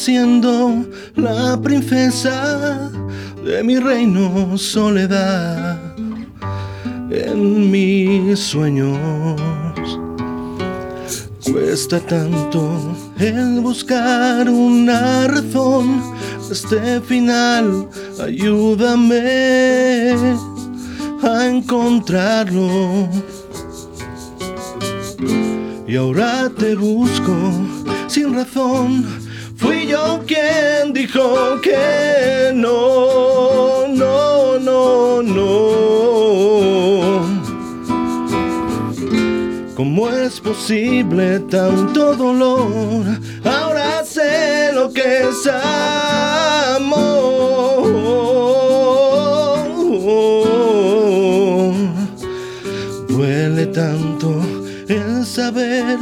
siendo la princesa de mi reino soledad. En mis sueños cuesta tanto el buscar una razón. Este final, ayúdame a encontrarlo y ahora te busco sin razón. Quien dijo que no, no, no, no. ¿Cómo es posible tanto dolor? Ahora sé lo que es amor. Duele tanto el saber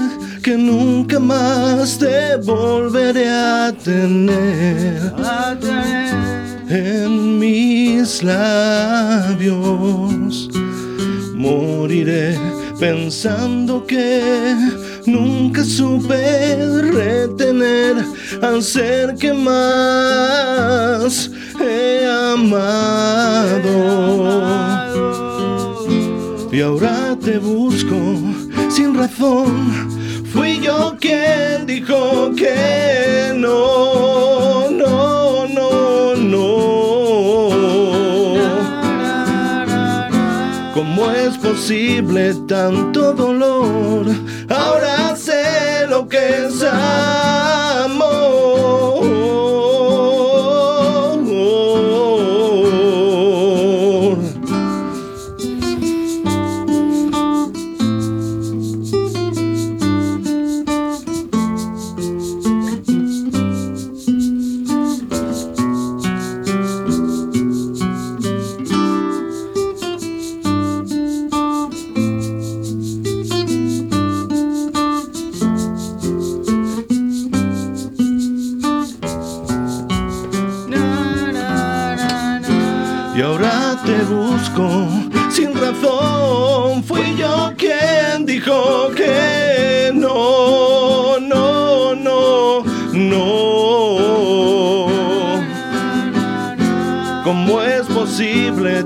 que nunca más te volveré a tener en mis labios. Moriré pensando que nunca supe retener al ser que más he amado. Y ahora te busco sin razón. Quien dijo que no, no, no, no. ¿Cómo es posible tanto dolor? Ahora sé lo que es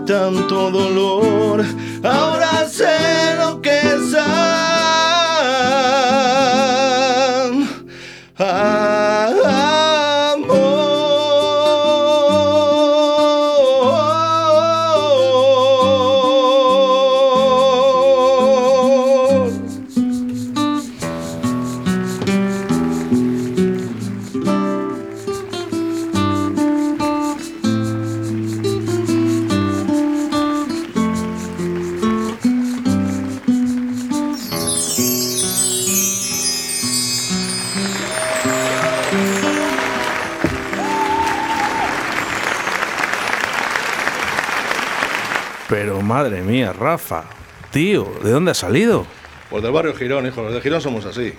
tanto dolor? Pero madre mía, Rafa, tío, ¿de dónde has salido? Pues del barrio Girón, hijo. Los de Girón somos así.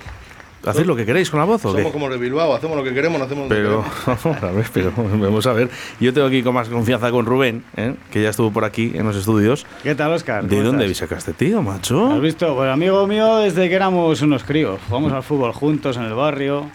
¿Hacéis lo que queréis con la voz o Somos qué? como los de Bilbao. Hacemos lo que queremos, no hacemos lo que Pero, queremos. a ver, pero vamos a ver. Yo tengo aquí con más confianza con Rubén, ¿eh? que ya estuvo por aquí en los estudios. ¿Qué tal, Oscar? ¿De ¿Cómo dónde estás? habéis sacado este tío, macho? ¿Has visto? Pues amigo mío desde que éramos unos críos. Jugamos al fútbol juntos en el barrio.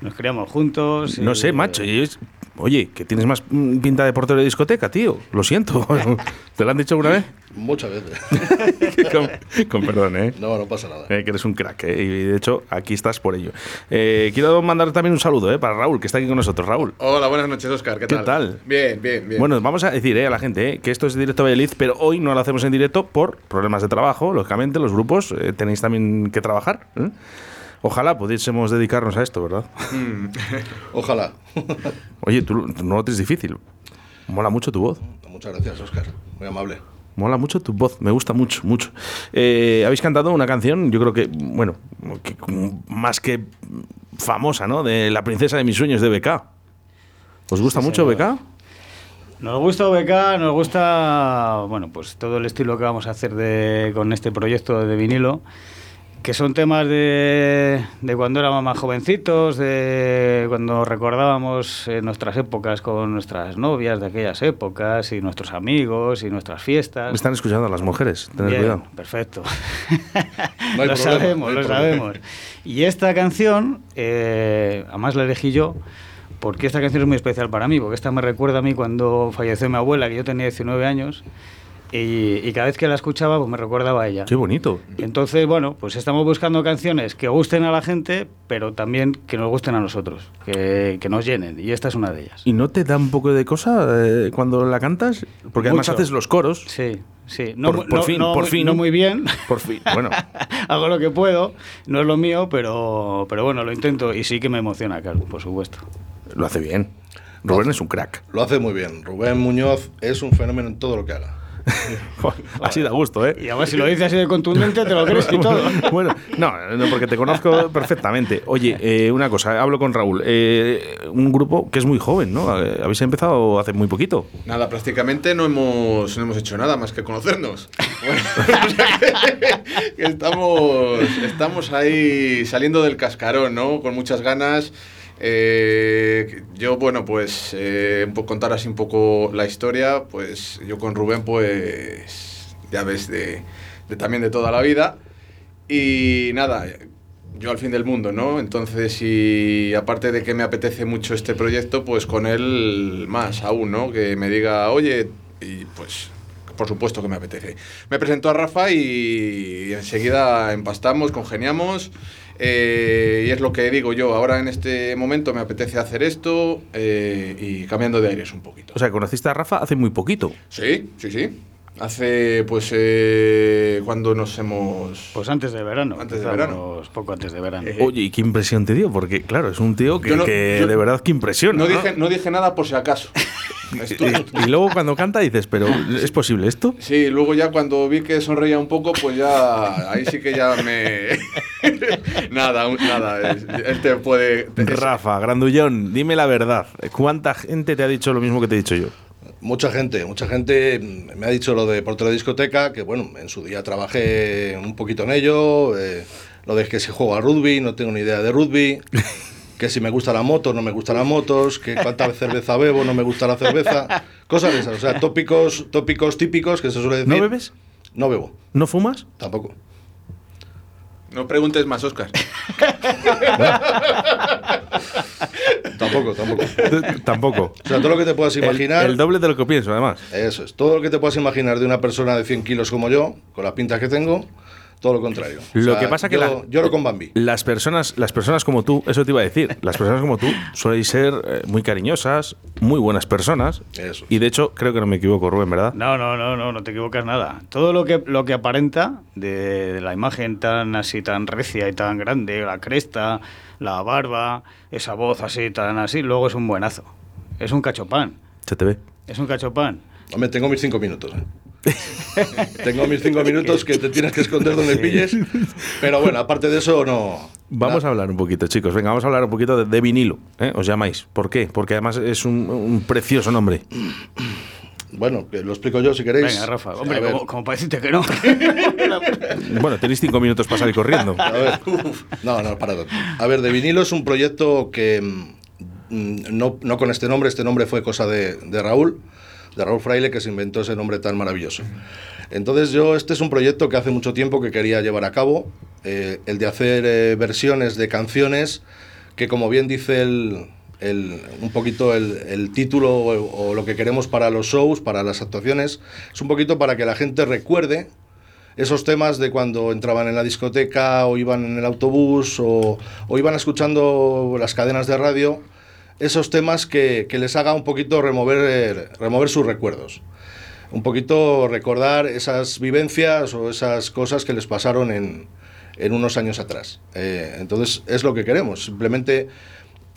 Nos criamos juntos. y- No sé, macho. y es- Oye, que tienes más mm, pinta de portero de discoteca, tío. Lo siento. ¿Te lo han dicho alguna vez? Muchas veces. con, con perdón, ¿eh? No, no pasa nada. Eh, que eres un crack, ¿eh? y de hecho aquí estás por ello. Eh, quiero mandar también un saludo ¿eh? para Raúl, que está aquí con nosotros. Raúl. Hola, buenas noches, Oscar. ¿Qué ¿Qué tal? tal? Bien, bien, bien. Bueno, vamos a decir ¿eh? a la gente ¿eh? que esto es directo Valladolid, pero hoy no lo hacemos en directo por problemas de trabajo. Lógicamente, los grupos eh, tenéis también que trabajar. ¿eh? Ojalá pudiésemos dedicarnos a esto, ¿verdad? Ojalá. Oye, tú no lo tienes difícil. Mola mucho tu voz. Muchas gracias, Oscar. Muy amable. Mola mucho tu voz, me gusta mucho, mucho. Eh, Habéis cantado una canción, yo creo que, bueno, que más que famosa, ¿no? De La princesa de mis sueños de BK. ¿Os gusta mucho BK? Nos gusta OBK, nos gusta, bueno, pues todo el estilo que vamos a hacer de, con este proyecto de vinilo, que son temas de, de cuando éramos más jovencitos, de cuando recordábamos eh, nuestras épocas con nuestras novias de aquellas épocas y nuestros amigos y nuestras fiestas. Me están escuchando las mujeres, tened Bien, cuidado. perfecto. No hay lo problema, sabemos, no lo problema. sabemos. Y esta canción, eh, además la elegí yo, porque esta canción es muy especial para mí, porque esta me recuerda a mí cuando falleció mi abuela, que yo tenía 19 años, y, y cada vez que la escuchaba, pues me recordaba a ella. Qué bonito. Entonces, bueno, pues estamos buscando canciones que gusten a la gente, pero también que nos gusten a nosotros, que, que nos llenen. Y esta es una de ellas. ¿Y no te da un poco de cosa eh, cuando la cantas? Porque además Mucho. haces los coros. Sí, sí. No, Por- por no- fin, no por fin. No muy bien. Por fin. Bueno, Hago lo que puedo, no es lo mío, pero, pero bueno, lo intento y sí que me emociona, claro, por supuesto. lo hace bien. Rubén es un crack. Lo hace muy bien. Rubén Muñoz es un fenómeno en todo lo que haga. Así da gusto, ¿eh? Y además si lo dices así de contundente, te lo crees y todo. bueno, no, no, porque te conozco perfectamente. Oye, eh, una cosa, hablo con Raúl. Eh, un grupo que es muy joven, ¿no? Eh, Habéis empezado hace muy poquito. Nada, prácticamente no hemos, no hemos hecho nada más que conocernos. Bueno, o sea que- que estamos, estamos ahí saliendo del cascarón, ¿no? Con muchas ganas. Eh, yo, bueno, pues eh, contar así un poco la historia, pues yo con Rubén, pues ya ves, de, de también de toda la vida. Y nada, yo al fin del mundo, ¿no? Entonces, y aparte de que me apetece mucho este proyecto, pues con él más aún, ¿no? Que me diga, oye, y pues por supuesto que me apetece. Me presentó a Rafa y enseguida empastamos, congeniamos. Eh, y es lo que digo yo, ahora en este momento me apetece hacer esto eh, y cambiando de aires un poquito. O sea, conociste a Rafa hace muy poquito. Sí, sí, sí. Hace, pues, eh, cuando nos hemos... Pues antes de verano. Antes de empezamos Poco antes de verano. Eh, Oye, ¿y qué impresión te dio? Porque, claro, es un tío que, Yo no- que yo- de verdad que impresiona. no, ¿no? dije, no dije nada por si acaso. Y, y luego cuando canta dices, pero ¿es posible esto? Sí, luego ya cuando vi que sonreía un poco, pues ya ahí sí que ya me nada, nada, él te puede te- es- Rafa, Grandullón, dime la verdad. ¿Cuánta gente te ha dicho lo mismo que te he dicho yo? Mucha gente, mucha gente me ha dicho lo de portero de discoteca, que bueno, en su día trabajé un poquito en ello, eh, lo de que si juego al rugby, no tengo ni idea de rugby, que si me gusta la moto, no me gustan las motos, que cuánta cerveza bebo, no me gusta la cerveza, cosas de esas, o sea, tópicos, tópicos típicos que se suele decir. ¿No bebes? No bebo, ¿No fumas? tampoco. No preguntes más, Oscar. Tampoco, tampoco. Tampoco. O sea, todo lo que te puedas El, imaginar. el doble de lo que pienso, además. Eso es. Todo lo que te puedas imaginar de una persona de 100 kilos como yo, con las pintas que tengo, todo lo contrario. Lo que pasa que yo, la- lloro con Bambi. Las personas, las personas como tú, eso te iba a decir, las personas como tú suelen ser eh, muy cariñosas, muy buenas personas. Eso. Y de hecho, creo que no me equivoco, Rubén, ¿verdad? No, no, no, no, no te equivocas nada. Todo lo que, lo que aparenta de, de la imagen tan así, tan recia y tan grande, la cresta, la barba, esa voz así, tan así, luego es un buenazo. Es un cachopán. Se te ve. Es un cachopán. Hombre, tengo mis cinco minutos. ¿eh? tengo mis cinco minutos que te tienes que esconder donde pilles. Pero bueno, aparte de eso, no. Vamos a hablar un poquito, chicos. Venga, vamos a hablar un poquito de, de vinilo. ¿eh? Os llamáis. ¿Por qué? Porque además es un, un precioso nombre. Bueno, lo explico yo si queréis. Venga, Rafa, hombre, como, como para decirte que no. Bueno, tenéis cinco minutos para salir corriendo. A ver, no, no, para tanto. A ver, De Vinilo es un proyecto que mm, no, no con este nombre, este nombre fue cosa de, de Raúl, de Raúl Fraile, que se inventó ese nombre tan maravilloso. Entonces yo, este es un proyecto que hace mucho tiempo que quería llevar a cabo, eh, el de hacer eh, versiones de canciones que como bien dice el, el- un poquito el, el título o, o lo que queremos para los shows, para las actuaciones, es un poquito para que la gente recuerde esos temas de cuando entraban en la discoteca o iban en el autobús o, o iban escuchando las cadenas de radio, esos temas que, que les haga un poquito remover, eh, remover sus recuerdos. Un poquito recordar esas vivencias o esas cosas que les pasaron en, en unos años atrás. Eh, entonces es lo que queremos, simplemente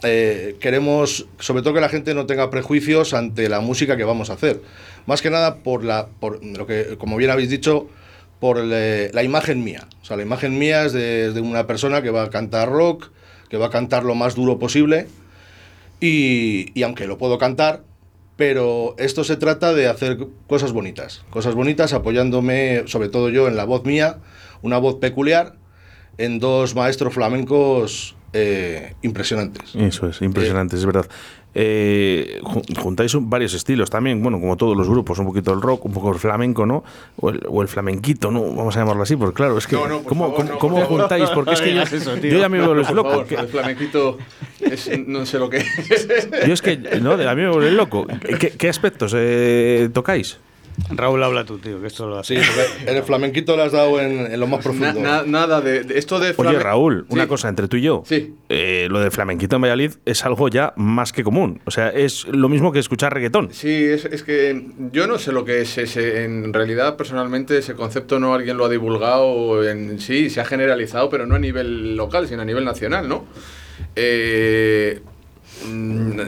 eh, queremos sobre todo que la gente no tenga prejuicios ante la música que vamos a hacer. Más que nada por la por lo que como bien habéis dicho por la imagen mía. O sea, la imagen mía es de una persona que va a cantar rock, que va a cantar lo más duro posible y, y aunque lo puedo cantar, pero esto se trata de hacer cosas bonitas, cosas bonitas apoyándome sobre todo yo en la voz mía, una voz peculiar en dos maestros flamencos eh, impresionantes. Eso es, impresionante, es verdad. Eh, ju- juntáis un- varios estilos también, bueno, como todos los grupos, un poquito el rock, un poco el flamenco, ¿no? O el, o el flamenquito, ¿no? Vamos a llamarlo así, porque claro, es que. No, no, por ¿Cómo, favor, cómo- no, cómo por juntáis? Porque es que yo, eso, ya me vuelvo favor, que- el flamenquito es- no sé lo que es. yo es que, no, a mí me vuelve loco. ¿Qué, qué aspectos eh, tocáis? Raúl, habla tú, tío, que esto lo hace. Sí, el flamenquito le has dado en, en lo más profundo. na- nada de, de- esto de Oye, Raúl, una Sí. cosa entre tú y yo. Sí. Eh, lo del flamenquito en Valladolid es algo ya más que común. O sea, es lo mismo que escuchar reggaetón. Sí, es, es que yo no sé lo que es ese. En realidad, personalmente, ese concepto no alguien lo ha divulgado en sí, se ha generalizado, pero no a nivel local, sino a nivel nacional, ¿no? Eh, mm,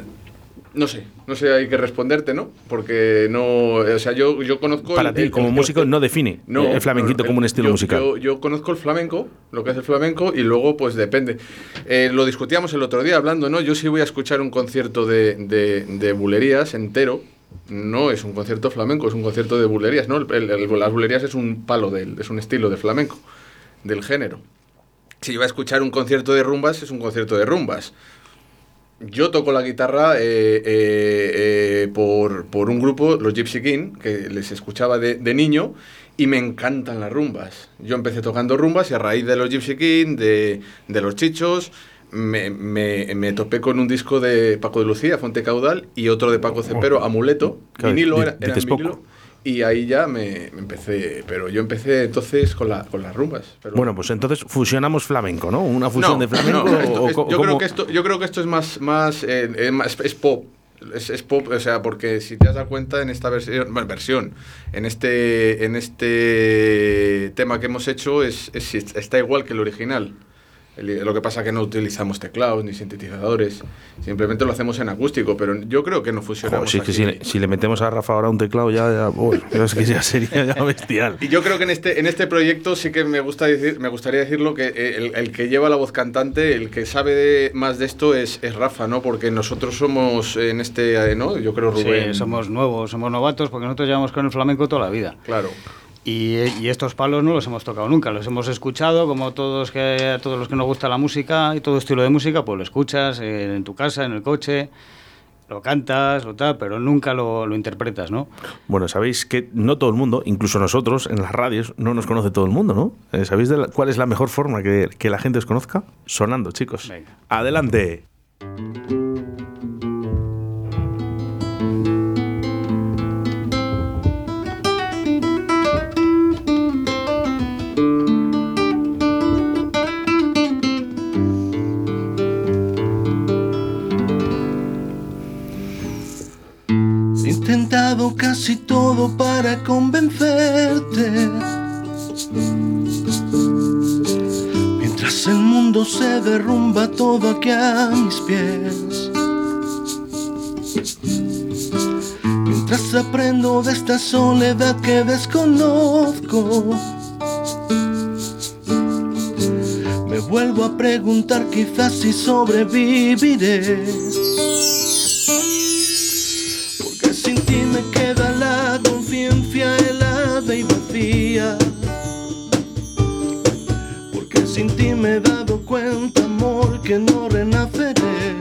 no sé, no sé, hay que responderte, ¿no? Porque no. O sea, yo, yo conozco. Para el- ti, el- como el- músico, no define el flamenquito no, como un estilo yo- musical. Yo, yo conozco el flamenco, lo que es el flamenco, y luego, pues depende. Eh, lo discutíamos el otro día hablando, ¿no? Yo sí voy a escuchar un concierto de, de, de bulerías entero. No es un concierto flamenco, es un concierto de bulerías, ¿no? El- el- el- las bulerías es un palo, del, es un estilo de flamenco, del género. Si yo voy a escuchar un concierto de rumbas, es un concierto de rumbas. Yo toco la guitarra eh, eh, eh, por, por un grupo, los Gypsy King, que les escuchaba de, de niño y me encantan las rumbas. Yo empecé tocando rumbas y a raíz de los Gypsy King, de, de los Chichos, me, me- me topé con un disco de Paco de Lucía, Fonte Caudal, y otro de Paco Cepero, Amuleto. Claro, vinilo era, era en poco. Y ahí ya me, me empecé, pero yo empecé entonces con, la, con las rumbas. pero- Bueno, pues entonces fusionamos flamenco, ¿no? Una fusión de flamenco. no, esto- o es- co- yo, cómo- creo que esto, yo creo que esto es más, más, eh, eh, más- es pop. Es, es pop, o sea, porque si te has dado cuenta en esta versión, bueno, versión en este, en este tema que hemos hecho, es, es- está igual que el original. Lo que pasa que no utilizamos teclados ni sintetizadores, simplemente lo hacemos en acústico, pero yo creo que no fusionamos. si es que así. si le, si le metemos a Rafa ahora un teclado ya, ya, es que sería ya bestial. Y yo creo que en este, en este proyecto sí que me, gusta decir, me gustaría decirlo que eh, el, el que lleva la voz cantante, el que sabe de- más de esto es, es Rafa, ¿no? Porque nosotros somos en este, eh, ¿no? Yo creo Rubén. Sí, somos nuevos, somos novatos, porque nosotros llevamos con el flamenco toda la vida. Claro. Y, y estos palos no los hemos tocado nunca, los hemos escuchado, como todos que todos los que nos gusta la música y todo estilo de música, pues lo escuchas eh, en tu casa, en el coche, lo cantas, lo tal, pero nunca lo, lo interpretas, ¿no? Bueno, sabéis que no todo el mundo, incluso nosotros en las radios, no nos conoce todo el mundo, ¿no? Eh, ¿Sabéis de la- cuál es la mejor forma que, que la gente os conozca? Sonando, chicos. Venga. Adelante. Casi todo para convencerte. Mientras el mundo se derrumba todo aquí a mis pies. Mientras aprendo de esta soledad que desconozco. Me vuelvo a preguntar quizás si sobreviviré. Y vacía. Porque sin ti me he dado cuenta, amor, que no renaceré.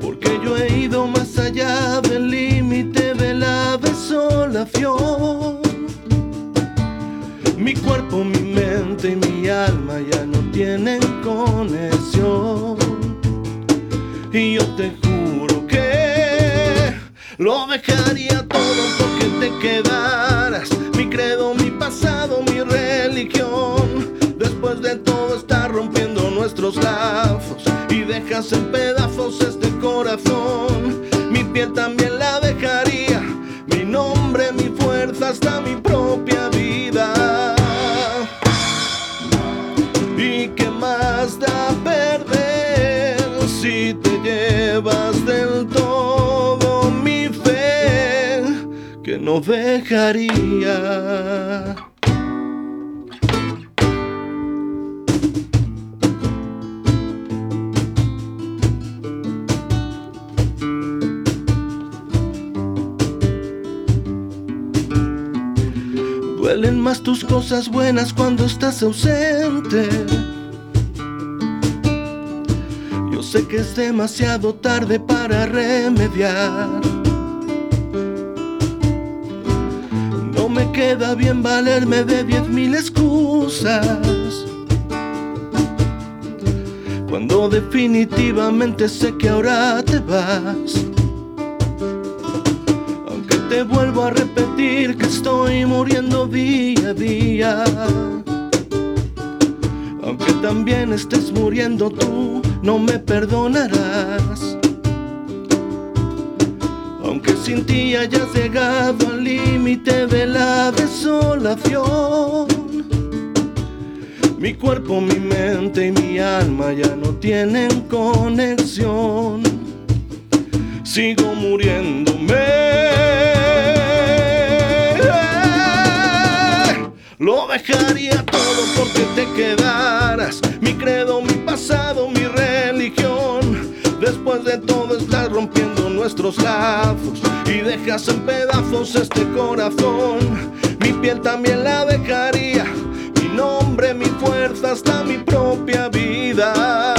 Porque yo he ido más allá del límite de la desolación. Mi cuerpo, mi mente y mi alma ya no tienen conexión. Y yo te juro que lo dejaría todo quedaras. Mi credo, mi pasado, mi religión. Después de todo está rompiendo nuestros lazos y dejas en pedazos este corazón. Mi piel también la dejaría. Mi nombre, mi fuerza, hasta mi dejaría? Duelen más tus cosas buenas cuando estás ausente. Yo sé que es demasiado tarde para remediar. Me queda bien valerme de diez mil excusas. Cuando definitivamente sé que ahora te vas. Aunque te vuelvo a repetir que estoy muriendo día a día. Aunque también estés muriendo tú, no me perdonarás. Aunque sin ti hayas llegado Mi cuerpo, mi mente y mi alma ya no tienen conexión. Sigo muriéndome. Lo dejaría todo porque te quedaras. Mi credo, mi pasado, mi religión. Después de todo estás rompiendo nuestros lazos y dejas en pedazos este corazón. Mi piel también la dejaría. Mi nombre, mi fuerza, hasta mi propia vida.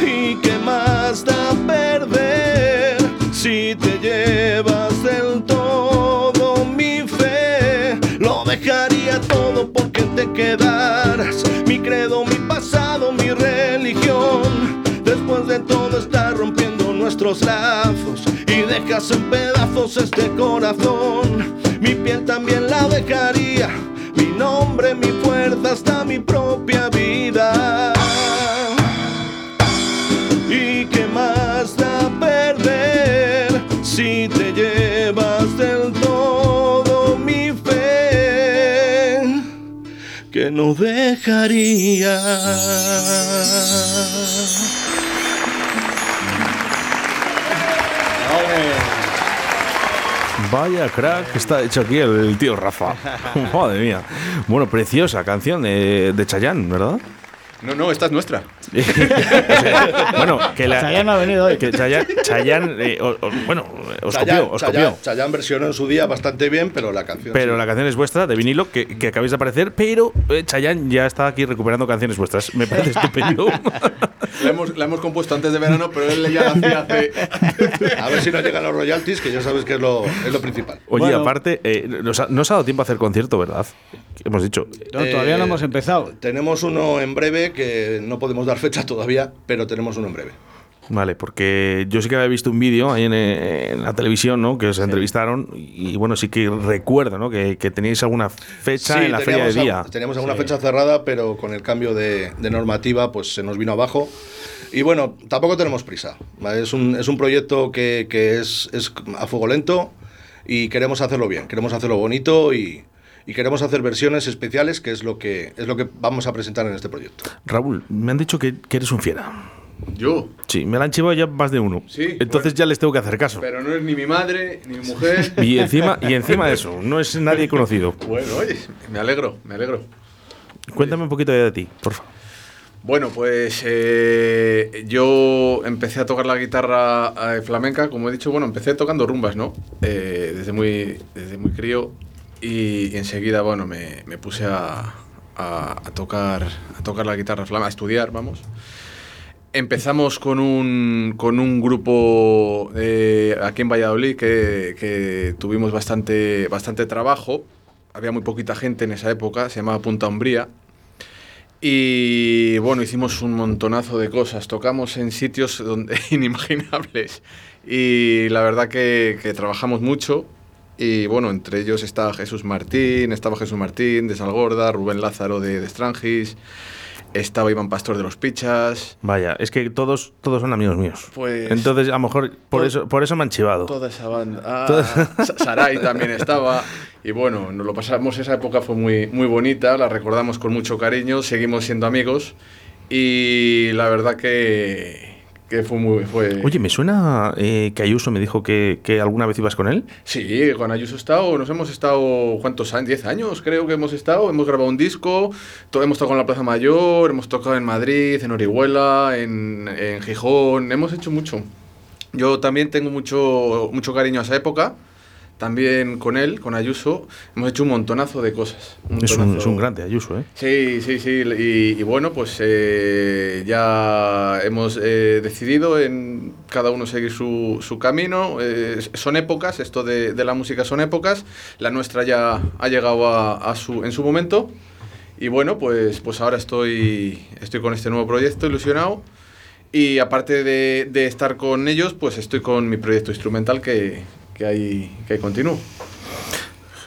¿Y qué más da perder si te llevas del todo mi fe? Lo dejaría todo porque te quedaras. Mi credo, mi pasado, mi religión. Después de todo está rompiendo nuestros lazos en pedazos este corazón. Mi piel también la dejaría. Mi nombre, mi fuerza, hasta mi propia vida. ¿Y qué más da perder si te llevas del todo mi fe? Que no dejaría. Vaya crack que está hecho aquí el, el tío Rafa. Madre mía. Bueno, preciosa canción de, de Chayanne, ¿verdad? No, no, esta es nuestra. O sea, bueno, que la. Chayanne ha venido hoy. Que Chayanne, Chayanne, eh, o- o- bueno, os Chayanne, copió, os versionó en su día bastante bien, pero la canción. Pero sí. la canción es vuestra, de vinilo, que, que acabáis de aparecer, pero eh, Chayanne ya está aquí recuperando canciones vuestras. Me parece estupendo. La hemos, la hemos compuesto antes de verano, pero él ya la hacía hace. A ver si nos llegan los royalties, que ya sabes que es lo, es lo principal. Oye, Bueno. aparte, eh, nos ha- no os ha dado tiempo a hacer concierto, ¿verdad? Hemos dicho. No, todavía no Eh, hemos empezado. Tenemos uno en breve, que no podemos dar fecha todavía, pero tenemos uno en breve. Vale, porque yo sí que había visto un vídeo ahí en, eh, en la televisión, ¿no? Que os entrevistaron y, y bueno, sí que recuerdo, ¿no? Que, que teníais alguna fecha en la feria de día. teníamos alguna fecha cerrada, pero con el cambio de, de normativa, pues se nos vino abajo. Y bueno, tampoco tenemos prisa. Es un, es un proyecto que, que es, es a fuego lento y queremos hacerlo bien, queremos hacerlo bonito y, y queremos hacer versiones especiales, que es lo que, es lo que vamos a presentar en este proyecto. Raúl, me han dicho que, que eres un fiera. Yo. Sí, me la han chivado ya más de uno. Sí, Entonces bueno. ya les tengo que hacer caso. Pero no es ni mi madre, ni mi mujer. Y encima, y encima de eso, no es nadie conocido. Bueno, oye, me alegro, me alegro. Cuéntame un poquito de ti, por favor. Bueno, pues eh, yo empecé a tocar la guitarra eh, flamenca, como he dicho, bueno, empecé tocando rumbas, ¿no? Eh, desde, muy, desde muy crío y, y enseguida, bueno, me, me puse a, a- a tocar, a tocar la guitarra flamenca, a estudiar, vamos. Empezamos con un, con un grupo eh, aquí en Valladolid que, que tuvimos bastante, bastante trabajo. Había muy poquita gente en esa época, se llamaba Punta Umbría. Y bueno, hicimos un montonazo de cosas. Tocamos en sitios donde, inimaginables. Y la verdad que, que trabajamos mucho. Y bueno, entre ellos estaba Jesús Martín, estaba Jesús Martín de Salgorda, Rubén Lázaro de, de Strangis, estaba Iván Pastor de los Pichas. Vaya, es que todos, todos son amigos míos. Pues- Entonces, a lo mejor por eso, por eso me han chivado. Toda esa banda. Ah, Toda- Sarai también estaba. Y bueno, nos lo pasamos, esa época fue muy, muy bonita, la recordamos con mucho cariño, seguimos siendo amigos. Y la verdad que, que fue muy... Fue... Oye, me suena eh, que Ayuso me dijo que, que alguna vez ibas con él. Sí, con Ayuso he estado, nos hemos estado, ¿cuántos años? 10 años creo que hemos estado, hemos grabado un disco, to- hemos tocado en la Plaza Mayor, hemos tocado en Madrid, en Orihuela, en, en Gijón, hemos hecho mucho. Yo también tengo mucho, mucho cariño a esa época, también con él, con Ayuso, hemos hecho un montonazo de cosas. Es un, es un grande, Ayuso, ¿eh? Sí, sí, sí. Y, y bueno, pues eh, ya hemos eh, decidido en cada uno seguir su, su camino. Eh, son épocas, esto de, de la música son épocas. La nuestra ya ha llegado a, a su, en su momento. Y bueno, pues, pues ahora estoy, estoy con este nuevo proyecto, ilusionado. Y aparte de, de estar con ellos, pues estoy con mi proyecto instrumental que, que, hay, que hay continuo.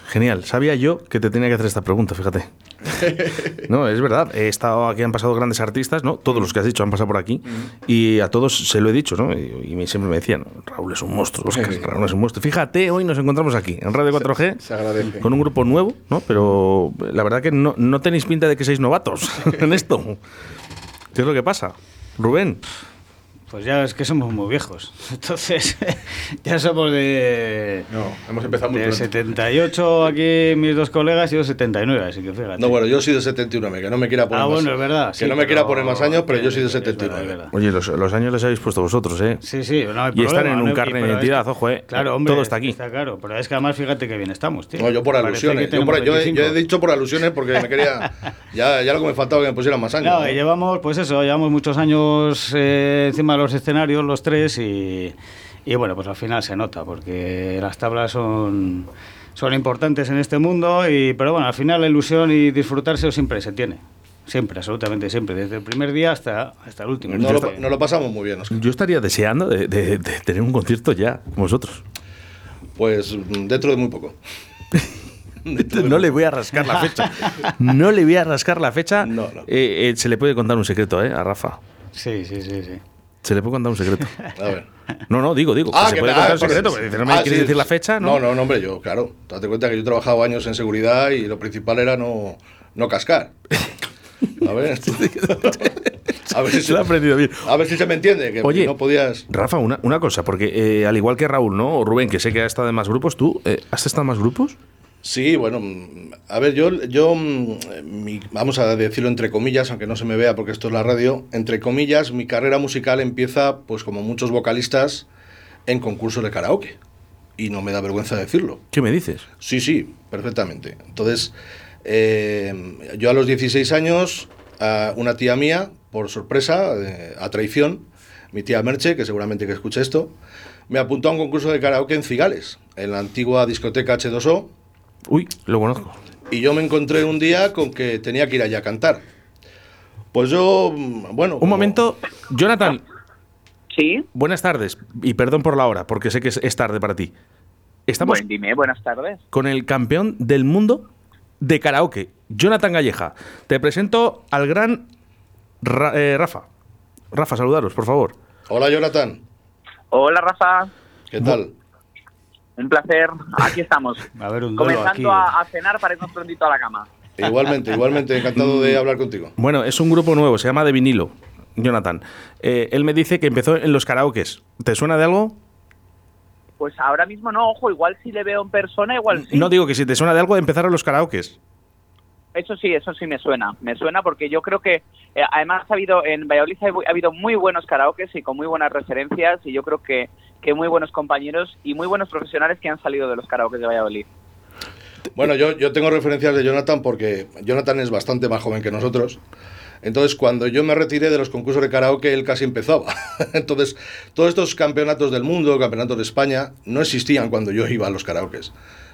Genial. Sabía yo que te tenía que hacer esta pregunta, fíjate. No, es verdad. He estado aquí, han pasado grandes artistas, ¿no? Todos los que has dicho han pasado por aquí. Y a todos se lo he dicho, ¿no? Y, y siempre me decían, Raúl es un monstruo, Óscar, Sí. Raúl es un monstruo. Fíjate, hoy nos encontramos aquí, en Radio 4G, Se agradece. con un grupo nuevo, ¿no? Pero la verdad que no, no tenéis pinta de que seáis novatos en esto. ¿Qué es lo que pasa? Rubén, Pues ya es que somos muy viejos. Entonces, ya somos de. No, hemos empezado muy De pronto. 78 aquí mis dos colegas y yo 79, así que fíjate. No, bueno, yo soy de 71, que no me quiera poner Ah, más, bueno, es verdad. que sí, no me quiera poner más años, pero yo soy de es verdad, 79. es verdad. oye, los, los años les habéis puesto vosotros, ¿eh? Sí, sí, no hay Y están problema, en un ¿no? carnet de es identidad, que- ojo, eh. Claro, hombre. Todo está aquí. Está claro, pero es que además fíjate que bien estamos, tío. No, yo por alusiones. Yo, por- yo he- yo 25. he dicho por alusiones porque me quería. Ya, ya lo que me faltaba que me pusieran más años. No, ¿no? y llevamos, pues eso, llevamos muchos años eh, encima de los escenarios, los tres, y, y bueno, pues al final se nota, porque las tablas son, son importantes en este mundo, y, pero bueno, al final la ilusión y disfrutarse siempre se tiene. Siempre, absolutamente siempre, desde el primer día hasta, hasta el último. No lo, no lo pasamos muy bien, Oscar. Yo estaría deseando de, de- de tener un concierto ya, con vosotros. Pues mm, dentro de muy poco. No le voy a rascar la fecha. No le voy a rascar la fecha. No, no. Eh, eh, se le puede contar un secreto, ¿eh? A Rafa. Sí, sí, sí, sí. Se le puede contar un secreto. A ver. No, no, digo, digo. que se que puede ah, contar un pues, secreto. dice, no me ah, quieres sí. decir la fecha, ¿no? No, no, no, hombre, yo, claro. Date cuenta que yo he trabajado años en seguridad y lo principal era no, no cascar. A ver. a, ver si Se lo ha aprendido bien. a ver si se me entiende, que Oye, no podías. Rafa, una, una cosa, porque eh, al igual que Raúl, ¿no? O Rubén, que sé que ha estado en más grupos, ¿tú eh, has estado en más grupos? Sí, bueno, mm, a ver, yo, yo mm, mi- vamos a decirlo entre comillas, aunque no se me vea porque esto es la radio, entre comillas, mi carrera musical empieza, pues como muchos vocalistas, en concursos de karaoke. Y no me da vergüenza decirlo. ¿Qué me dices? Sí, sí, perfectamente. Entonces, eh, yo a los 16 años, a una tía mía, por sorpresa, eh, a traición, mi tía Merche, que seguramente que escucha esto, me apuntó a un concurso de karaoke en Cigales, en la antigua discoteca H2O, Uy, lo conozco. y yo me encontré un día con que tenía que ir allá a cantar. Pues yo, mm, bueno... Un como- momento, Jonathan, Sí, buenas tardes. Y perdón por la hora, porque sé que es, es tarde para ti. Estamos bueno, dime, buenas tardes. con el campeón del mundo de karaoke, Jonathan Galleja. Te presento al gran Ra- eh, Rafa. Rafa, saludaros, por favor. Hola, Jonathan. Hola, Rafa. ¿Qué tal? Un placer. Aquí estamos. A ver, un Comenzando aquí. a, a cenar para irnos prontito a la cama. Igualmente, igualmente, encantado de hablar contigo. Bueno, es un grupo nuevo, se llama De Vinilo, Jonathan. Eh, él me dice que empezó en los karaokes. ¿Te suena de algo? Pues ahora mismo no, ojo, igual si le veo en persona, igual sí. No digo que si te suena de algo, empezaron los karaokes. Eso sí, eso sí me suena. Me suena porque yo creo que eh, además ha habido en Valladolid ha, ha habido muy buenos karaokes y con muy buenas referencias y yo creo que, que muy buenos compañeros y muy buenos profesionales que han salido de los karaokes de Valladolid. Bueno, yo, yo tengo referencias de Jonathan porque Jonathan es bastante más joven que nosotros. Entonces, cuando yo me retiré de los concursos de karaoke, él casi empezaba. Entonces, todos estos campeonatos del mundo, campeonatos de España, no existían cuando yo iba a los karaokes.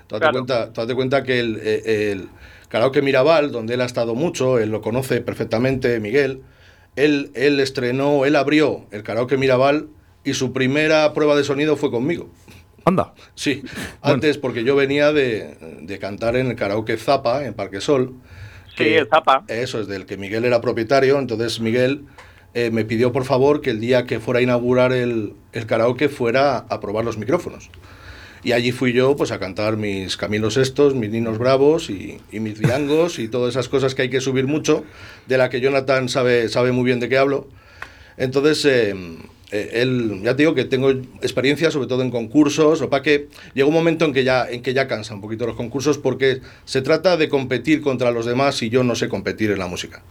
Tú date, Claro. cuenta, tú date cuenta que el, eh, el karaoke Mirabal, donde él ha estado mucho, él lo conoce perfectamente, Miguel, él, él estrenó, él abrió el karaoke Mirabal y su primera prueba de sonido fue conmigo. Anda. Sí, antes porque yo venía de, de cantar en el karaoke Zapa, en Parque Sol. Sí, el Zapa. Eso es del que Miguel era propietario. Entonces Miguel eh, me pidió por favor que el día que fuera a inaugurar el, el karaoke fuera a probar los micrófonos. Y allí fui yo pues a cantar mis Camilos estos, mis Ninos Bravos y, mis Diangos y todas esas cosas que hay que subir mucho, de la que Jonathan sabe, sabe muy bien de qué hablo. Entonces, eh, eh, él, ya te digo que tengo experiencia sobre todo en concursos, o para que llega un momento en que, ya, en que ya cansa un poquito los concursos porque se trata de competir contra los demás y yo no sé competir en la música.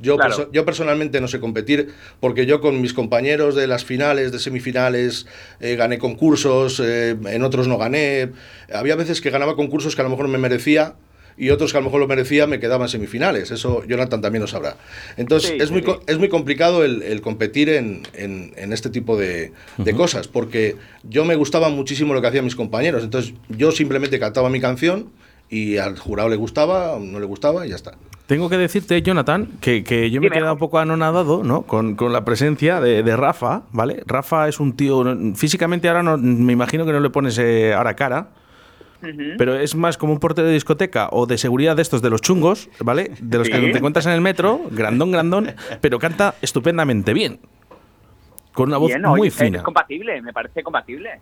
Yo, Claro. perso- yo personalmente no sé competir porque yo con mis compañeros de las finales, de semifinales, eh, gané concursos, eh, en otros no gané. Había veces que ganaba concursos que a lo mejor me merecía y otros que a lo mejor lo merecía me quedaban semifinales. Eso Jonathan también lo sabrá. Entonces Sí, es, sí, muy, sí. es muy complicado el, el competir en, en- en este tipo de, de cosas porque yo me gustaba muchísimo lo que hacían mis compañeros. Entonces yo simplemente cantaba mi canción y al jurado le gustaba, no le gustaba y ya está. Tengo que decirte, Jonathan, que, que yo me he quedado un poco anonadado ¿no? con, con la presencia de, de Rafa, ¿vale? Rafa es un tío, no- físicamente ahora no, me imagino que no le pones eh, ahora cara, Ujú. pero es más como un portero de discoteca o de seguridad de estos de los chungos, ¿vale? De los que Sí. te encuentras en el metro, grandón, grandón, pero canta estupendamente bien. Con una voz Bien, muy oye, es fina. compatible, me parece compatible.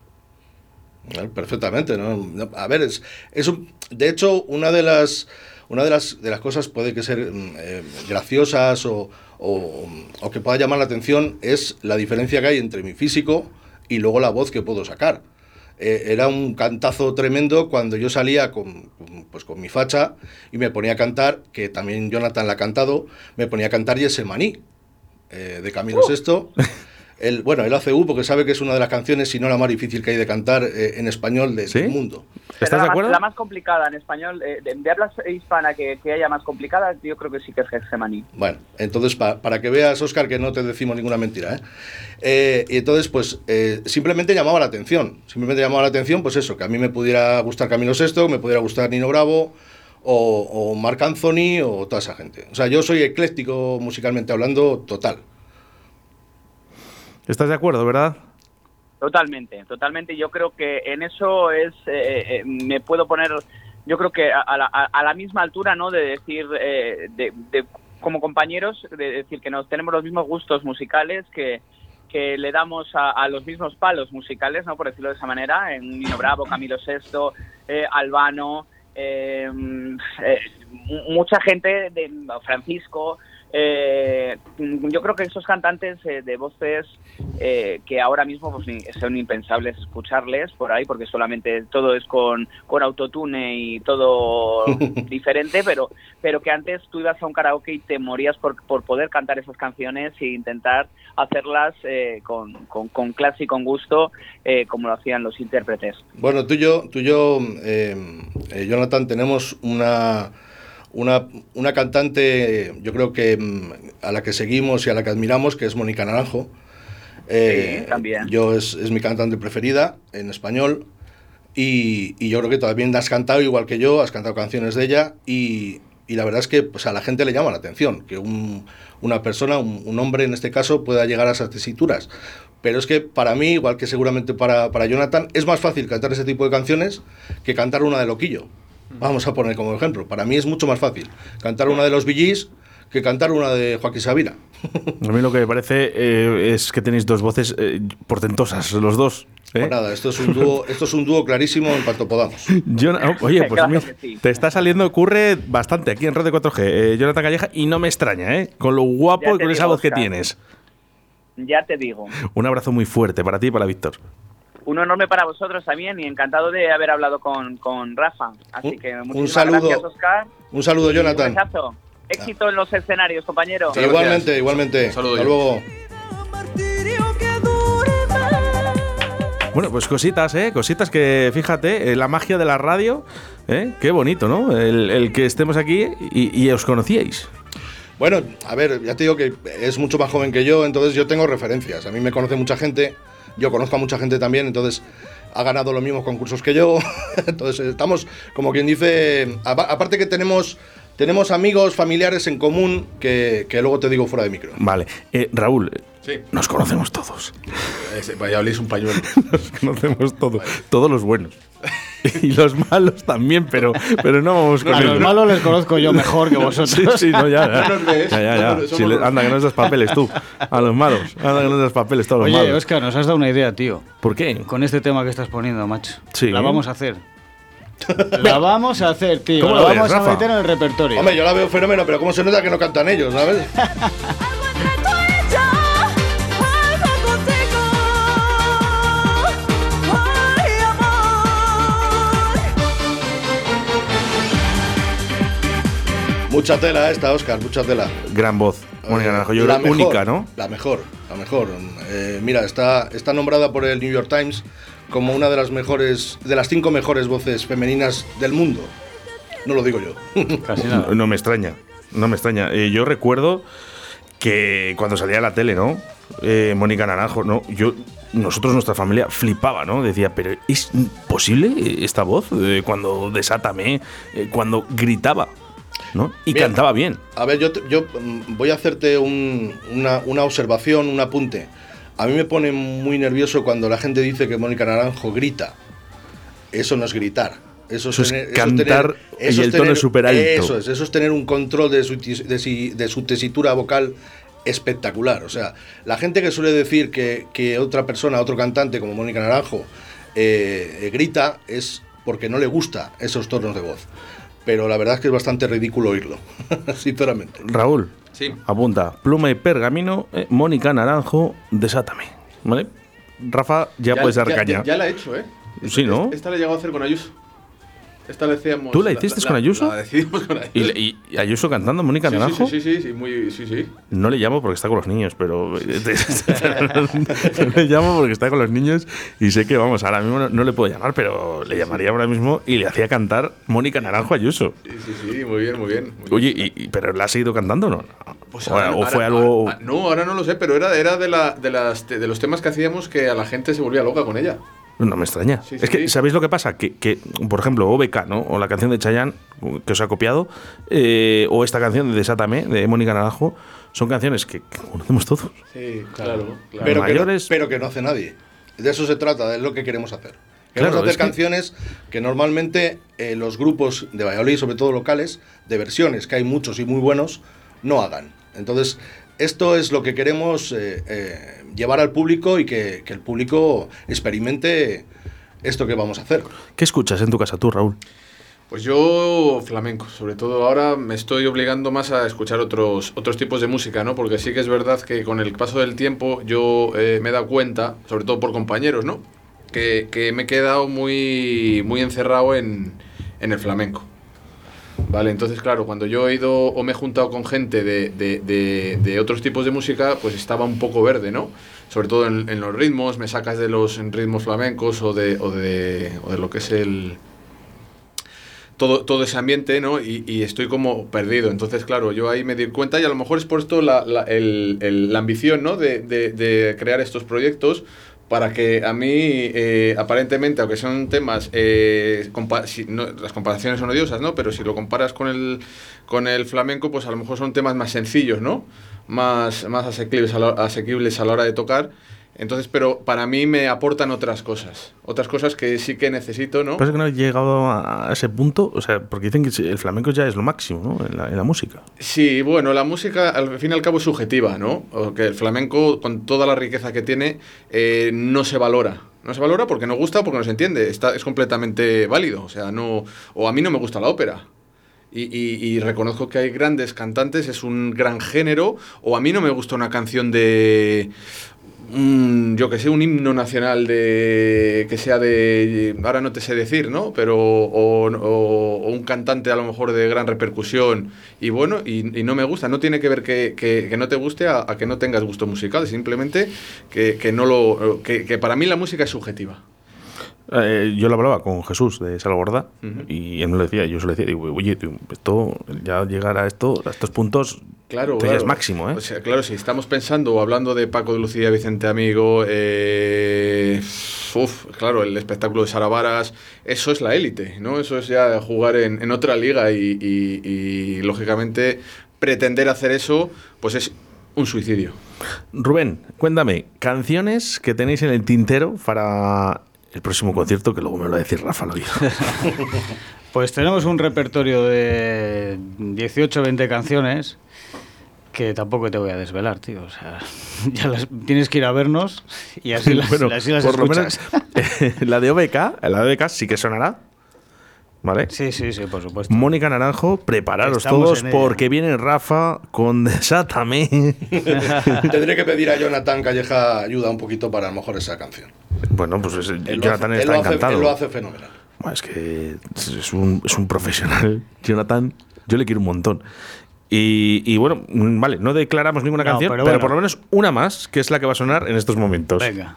Perfectamente, ¿no? A ver, es, es un- de hecho, una de las, una de las, de las cosas puede que ser mm, eh, graciosas o, o- o que pueda llamar la atención es la diferencia que hay entre mi físico y luego la voz que puedo sacar. Eh, era un cantazo tremendo cuando yo salía con, pues, con mi facha y me ponía a cantar, que también Jonathan la ha cantado, me ponía a cantar Yesemaní, eh, de Camilo VI. El, bueno, el ACU, porque sabe que es una de las canciones, si no la más difícil que hay de cantar eh, en español de- ¿Sí? del mundo. ¿Estás de acuerdo? Más, la más complicada en español, eh, de, de habla hispana que, que haya más complicada, yo creo que sí que es Getsemaní. Bueno, entonces pa- para que veas, Oscar, que no te decimos ninguna mentira. ¿eh? Eh, y entonces, pues eh, simplemente llamaba la atención. Simplemente llamaba la atención, pues eso, que a mí me pudiera gustar Camilo VI, me pudiera gustar Nino Bravo, o, o Marc Anthony, o toda esa gente. O sea, yo soy ecléctico musicalmente hablando, total. ¿Estás de acuerdo, verdad? Totalmente, totalmente. Yo creo que en eso es, eh, eh, me puedo poner, yo creo que a, la, a- la misma altura, ¿no? De decir, eh, de, como compañeros, de decir que nos tenemos los mismos gustos musicales, que, le damos a, a los mismos palos musicales, ¿no? Por decirlo de esa manera, en Nino Bravo, Camilo VI, eh, Albano, eh, eh, mu- mucha gente, de Francisco. Eh, yo creo que esos cantantes eh, de voces eh, que ahora mismo pues, son impensables escucharles por ahí porque solamente todo es con, con autotune y todo diferente, pero, pero que antes tú ibas a un karaoke y te morías por, por poder cantar esas canciones e intentar hacerlas eh, con, con, con clase y con gusto como lo hacían los intérpretes. Bueno, tú y yo, tú y yo Jonathan, tenemos una, una, una cantante, yo creo que mm, a la que seguimos y a la que admiramos, que es Mónica Naranjo. Eh, Sí, también. Yo es, es mi cantante preferida en español. Y, y yo creo que también has cantado igual que yo, has cantado canciones de ella y, y la verdad es que pues, a la gente le llama la atención que un- una persona, un, un hombre en este caso, pueda llegar a esas tesituras. Pero es que para mí, igual que seguramente para, para Jonathan, es más fácil cantar ese tipo de canciones que cantar una de Loquillo. Vamos a poner como ejemplo. Para mí es mucho más fácil cantar una de los Billys que cantar una de Joaquín Sabina. A mí lo que me parece eh, es que tenéis dos voces eh, portentosas, los dos. ¿eh? Pues nada, esto es un dúo, esto es un dúo clarísimo en cuanto podamos. Yo- oh, oye, pues Claro sí. te está saliendo curre bastante aquí en Red de 4G, eh, Jonathan Calleja, y no me extraña, ¿eh? Con lo guapo y con esa voz que tienes. Ya te digo. Un abrazo muy fuerte para ti y para Víctor. Un enorme para vosotros también y encantado de haber hablado con, con Rafa. Así Un- que un saludo. gracias, Oscar. Un saludo, Jonathan. Un besazo. Éxito en los escenarios, compañero. Igualmente, igualmente. Saludo, Hasta luego. Bueno, pues cositas, ¿eh? Cositas que, fíjate, eh, la magia de la radio, ¿eh? Qué bonito, ¿no? El, el que estemos aquí y, y os conocíais. Bueno, a ver, ya te digo que es mucho más joven que yo, entonces yo tengo referencias. A mí me conoce mucha gente, yo conozco a mucha gente también, entonces ha ganado los mismos concursos que yo. entonces estamos, como quien dice, apa- aparte que tenemos, tenemos amigos, familiares en común que, que luego te digo fuera de micro. Vale. Eh, Raúl, Sí. nos conocemos todos. Ese Valladolid es un pañuelo. Nos conocemos todos. Todos los buenos. Y los malos también, pero, pero no vamos con A ellos. los malos les conozco yo mejor que vosotros. Sí, sí, no, ya, ya. No Ya, ya, Si le- anda, que nos das papeles tú. A los malos. Anda, que nos das papeles todos los Oye, malos. Oscar, nos has dado una idea, tío. ¿Por qué? Con este tema que estás poniendo, macho. Sí. La vamos a hacer. La vamos a hacer, tío. ¿Cómo la lo ves, vamos a Rafa? meter en el repertorio. Hombre, yo la veo fenómeno, pero ¿cómo se nota que no cantan ellos, ¿sabes? Tú Mucha tela esta, Oscar, mucha tela. Gran voz. Mónica Eh, Naranjo, yo la creo mejor, única, ¿no? La mejor, la mejor. Eh, mira, está, está nombrada por el New York Times como una de las mejores, de las cinco mejores voces femeninas del mundo. No lo digo yo. Casi nada. No, no me extraña, no me extraña. Eh, yo recuerdo que cuando salía a la tele, ¿no? Eh, Mónica Naranjo, ¿no? Yo, nosotros, nuestra familia, flipaba, ¿no? Decía, pero ¿es posible esta voz? Eh, cuando desátame, eh, cuando gritaba, ¿no? Y cantaba bien. A ver, yo, yo mm, voy a hacerte un- una, una observación, un apunte. A mí me pone muy nervioso cuando la gente dice que Mónica Naranjo grita. Eso no es gritar. Eso, Eso es tener- cantar y es el tono tener- es superalto. Eso es, eso es tener un control de su, tis- de, si- de su tesitura vocal espectacular. O sea, la gente que suele decir que, que otra persona, otro cantante como Mónica Naranjo, eh, eh, grita es porque no le gusta esos tonos de voz. Pero la verdad es que es bastante ridículo oírlo, sinceramente. Raúl, Sí. apunta, pluma y pergamino, eh, Mónica Naranjo, desátame, ¿vale? Rafa, ya, puedes dar caña. Ya, ya la he hecho, ¿eh? Sí, ¿no? Esta, esta la he llegado a hacer con Ayuso. Esta la decíamos. ¿Tú la hiciste con Ayuso? La decidimos con Ayuso. ¿Y, y- Ayuso cantando Mónica Naranjo? Sí, sí, sí, sí, muy, sí, sí. No le llamo porque está con los niños, pero. le llamo porque está con los niños y sé que, vamos, ahora mismo no, no le puedo llamar, pero le llamaría ahora mismo y le hacía cantar Mónica Naranjo a Ayuso. Sí, sí, sí, muy bien, muy bien. muy bien. Oye, y, y- ¿pero la ha seguido cantando o no? Pues ahora- o fue ahora- algo. no, ahora no lo sé, pero era, era de, la, de, las, de los temas que hacíamos que a la gente se volvía loca con ella. No me extraña. Sí, es que, sí. ¿sabéis lo que pasa? Que, que, por ejemplo, OBK, ¿no? O la canción de Chayanne, que os ha copiado, eh, o esta canción de Desátame, de Mónica Naranjo, son canciones que, que conocemos todos. Sí, claro. claro. Pero, que no, mayores- pero que no hace nadie. De eso se trata, de lo que queremos hacer. Queremos Claro, hacer es que- canciones que normalmente eh, los grupos de Valladolid, sobre todo locales, de versiones, que hay muchos y muy buenos, no hagan. Entonces, esto es lo que queremos eh, eh, llevar al público y que, que el público experimente esto que vamos a hacer. ¿Qué escuchas en tu casa tú, Raúl? Pues yo flamenco, sobre todo ahora me estoy obligando más a escuchar otros, otros tipos de música, ¿no? Porque sí que es verdad que con el paso del tiempo yo eh, me he dado cuenta, sobre todo por compañeros, ¿no? Que, que me he quedado muy, muy encerrado en, en el flamenco. Vale, entonces claro, cuando yo he ido o me he juntado con gente de, de- de- de otros tipos de música, pues estaba un poco verde, ¿no? Sobre todo en, en los ritmos, me sacas de los ritmos flamencos o de, o de, o de lo que es el, todo, todo ese ambiente, ¿no? Y, y estoy como perdido. Entonces, claro, yo ahí me di cuenta y a lo mejor es por esto la, la, el- el- la ambición, ¿no? De, de- de crear estos proyectos para que a mí, eh, aparentemente, aunque son temas, eh, compa- si- no- las comparaciones son odiosas, ¿no? Pero si lo comparas con el, con el flamenco, pues a lo mejor son temas más sencillos, ¿no? Más, más asequibles, a la, asequibles a la hora de tocar. Entonces, pero para mí me aportan otras cosas. Otras cosas que sí que necesito, ¿no? Pasa que no he llegado a ese punto, o sea, porque dicen que el flamenco ya es lo máximo, ¿no? En la, en la música. Sí, bueno, la música al fin y al cabo es subjetiva, ¿no? O que el flamenco, con toda la riqueza que tiene, eh, no se valora. No se valora porque no gusta, porque no se entiende. Está, es completamente válido. O sea, no. O a mí no me gusta la ópera. Y, y- y reconozco que hay grandes cantantes, es un gran género. O a mí no me gusta una canción de. Mm, yo que sé, un himno nacional de que sea de, ahora no te sé decir, ¿no? Pero, o, o- un cantante a lo mejor de gran repercusión y bueno, y, y no me gusta, no tiene que ver que, que- que no te guste a, a que no tengas gusto musical, simplemente que, que no lo, que para mí la música es subjetiva. Eh, yo lo hablaba con Jesús de Salborda Ujú. y él me lo decía, yo se lo decía, digo, oye, esto, ya llegar a, esto, a estos puntos Claro, esto ya claro. es máximo, ¿eh? O sea, claro, si estamos pensando o hablando de Paco de Lucía, Vicente Amigo, eh, uf, claro, el espectáculo de Saravaras, eso es la élite, ¿no? Eso es ya jugar en, en otra liga y, y- y, lógicamente pretender hacer eso, pues es un suicidio. Rubén, cuéntame, canciones que tenéis en el tintero para el próximo concierto, que luego me lo va a decir Rafa oído. Pues tenemos un repertorio de 18 o 20 canciones que tampoco te voy a desvelar, tío. O sea, ya las, tienes que ir a vernos y así las, Bueno, así las por lo menos, escuchas. la de OBK, la de OBK sí que sonará, ¿vale? Sí, sí, sí, por supuesto. Mónica Naranjo, prepararos Estamos todos porque viene Rafa con Desátame. Tendré que pedir a Jonathan Calleja ayuda un poquito para a lo mejor esa canción. bueno, pues es- Él Jonathan hace- él está hace- encantado. él lo hace fenomenal. Bueno, es que es un, es un profesional, Jonathan. Yo le quiero un montón. Y, y bueno, vale, no declaramos ninguna No, canción, pero pero, por lo menos una más, que es la que va a sonar en estos momentos. Venga.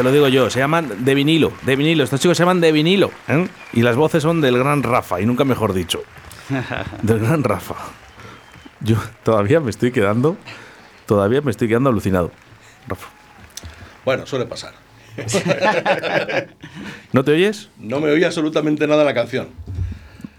te lo digo yo, se llaman de vinilo, de vinilo. Estos chicos se llaman de vinilo. ¿eh? Y las voces son del gran Rafa, y nunca mejor dicho. Del gran Rafa. Yo todavía me estoy quedando, todavía me estoy quedando alucinado. Rafa, Bueno, suele pasar. ¿no te oyes? No me oí absolutamente nada la canción.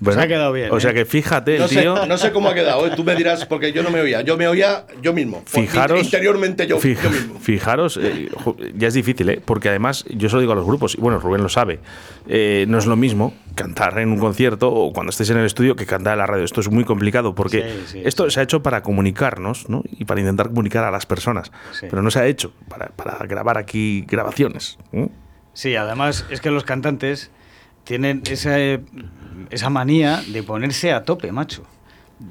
Bueno, ha quedado bien, O ¿eh? sea que fíjate, No sé, tío. no sé cómo ha quedado, ¿eh? tú me dirás, porque yo no me oía. Yo me oía yo mismo. Por- Fijaros. Interiormente yo, fija- yo mismo. Fijaros, eh, ya es difícil, ¿eh? Porque además, yo se lo digo a los grupos, y bueno, Rubén lo sabe, eh, no es lo mismo cantar en un concierto o cuando estés en el estudio que cantar en la radio. Esto es muy complicado porque Sí, sí, esto se ha hecho para comunicarnos, ¿no? Y para intentar comunicar a las personas. Sí. Pero no se ha hecho para, para grabar aquí grabaciones. ¿eh? Sí, además es que los cantantes tienen esa, esa manía de ponerse a tope, macho.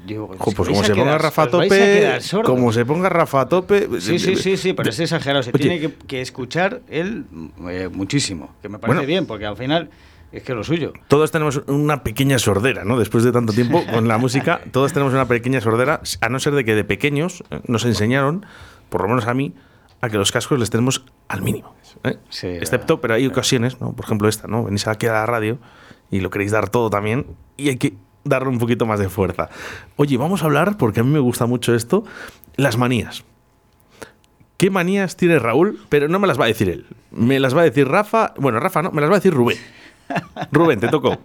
Digo, pues como se ponga quedar- Rafa a tope, como se ponga Rafa a tope. Sí, sí, sí, sí, pero es exagerado. Se Oye, tiene que, que escuchar él eh, muchísimo, que me parece Bueno. bien, porque al final es que lo suyo. Todos tenemos una pequeña sordera, ¿no? Después de tanto tiempo con la música, todos tenemos una pequeña sordera, a no ser de que de pequeños eh, nos enseñaron, por lo menos a mí, a que los cascos les tenemos al mínimo. ¿eh? Sí, Excepto, pero hay ocasiones, ¿no? Por ejemplo esta, ¿no? Venís aquí a la radio y lo queréis dar todo también y hay que darle un poquito más de fuerza. Oye, vamos a hablar, porque a mí me gusta mucho esto, las manías. ¿Qué manías tiene Raúl? Pero no me las va a decir él. Me las va a decir Rafa. Bueno, Rafa no, me las va a decir Rubén. Rubén, te tocó.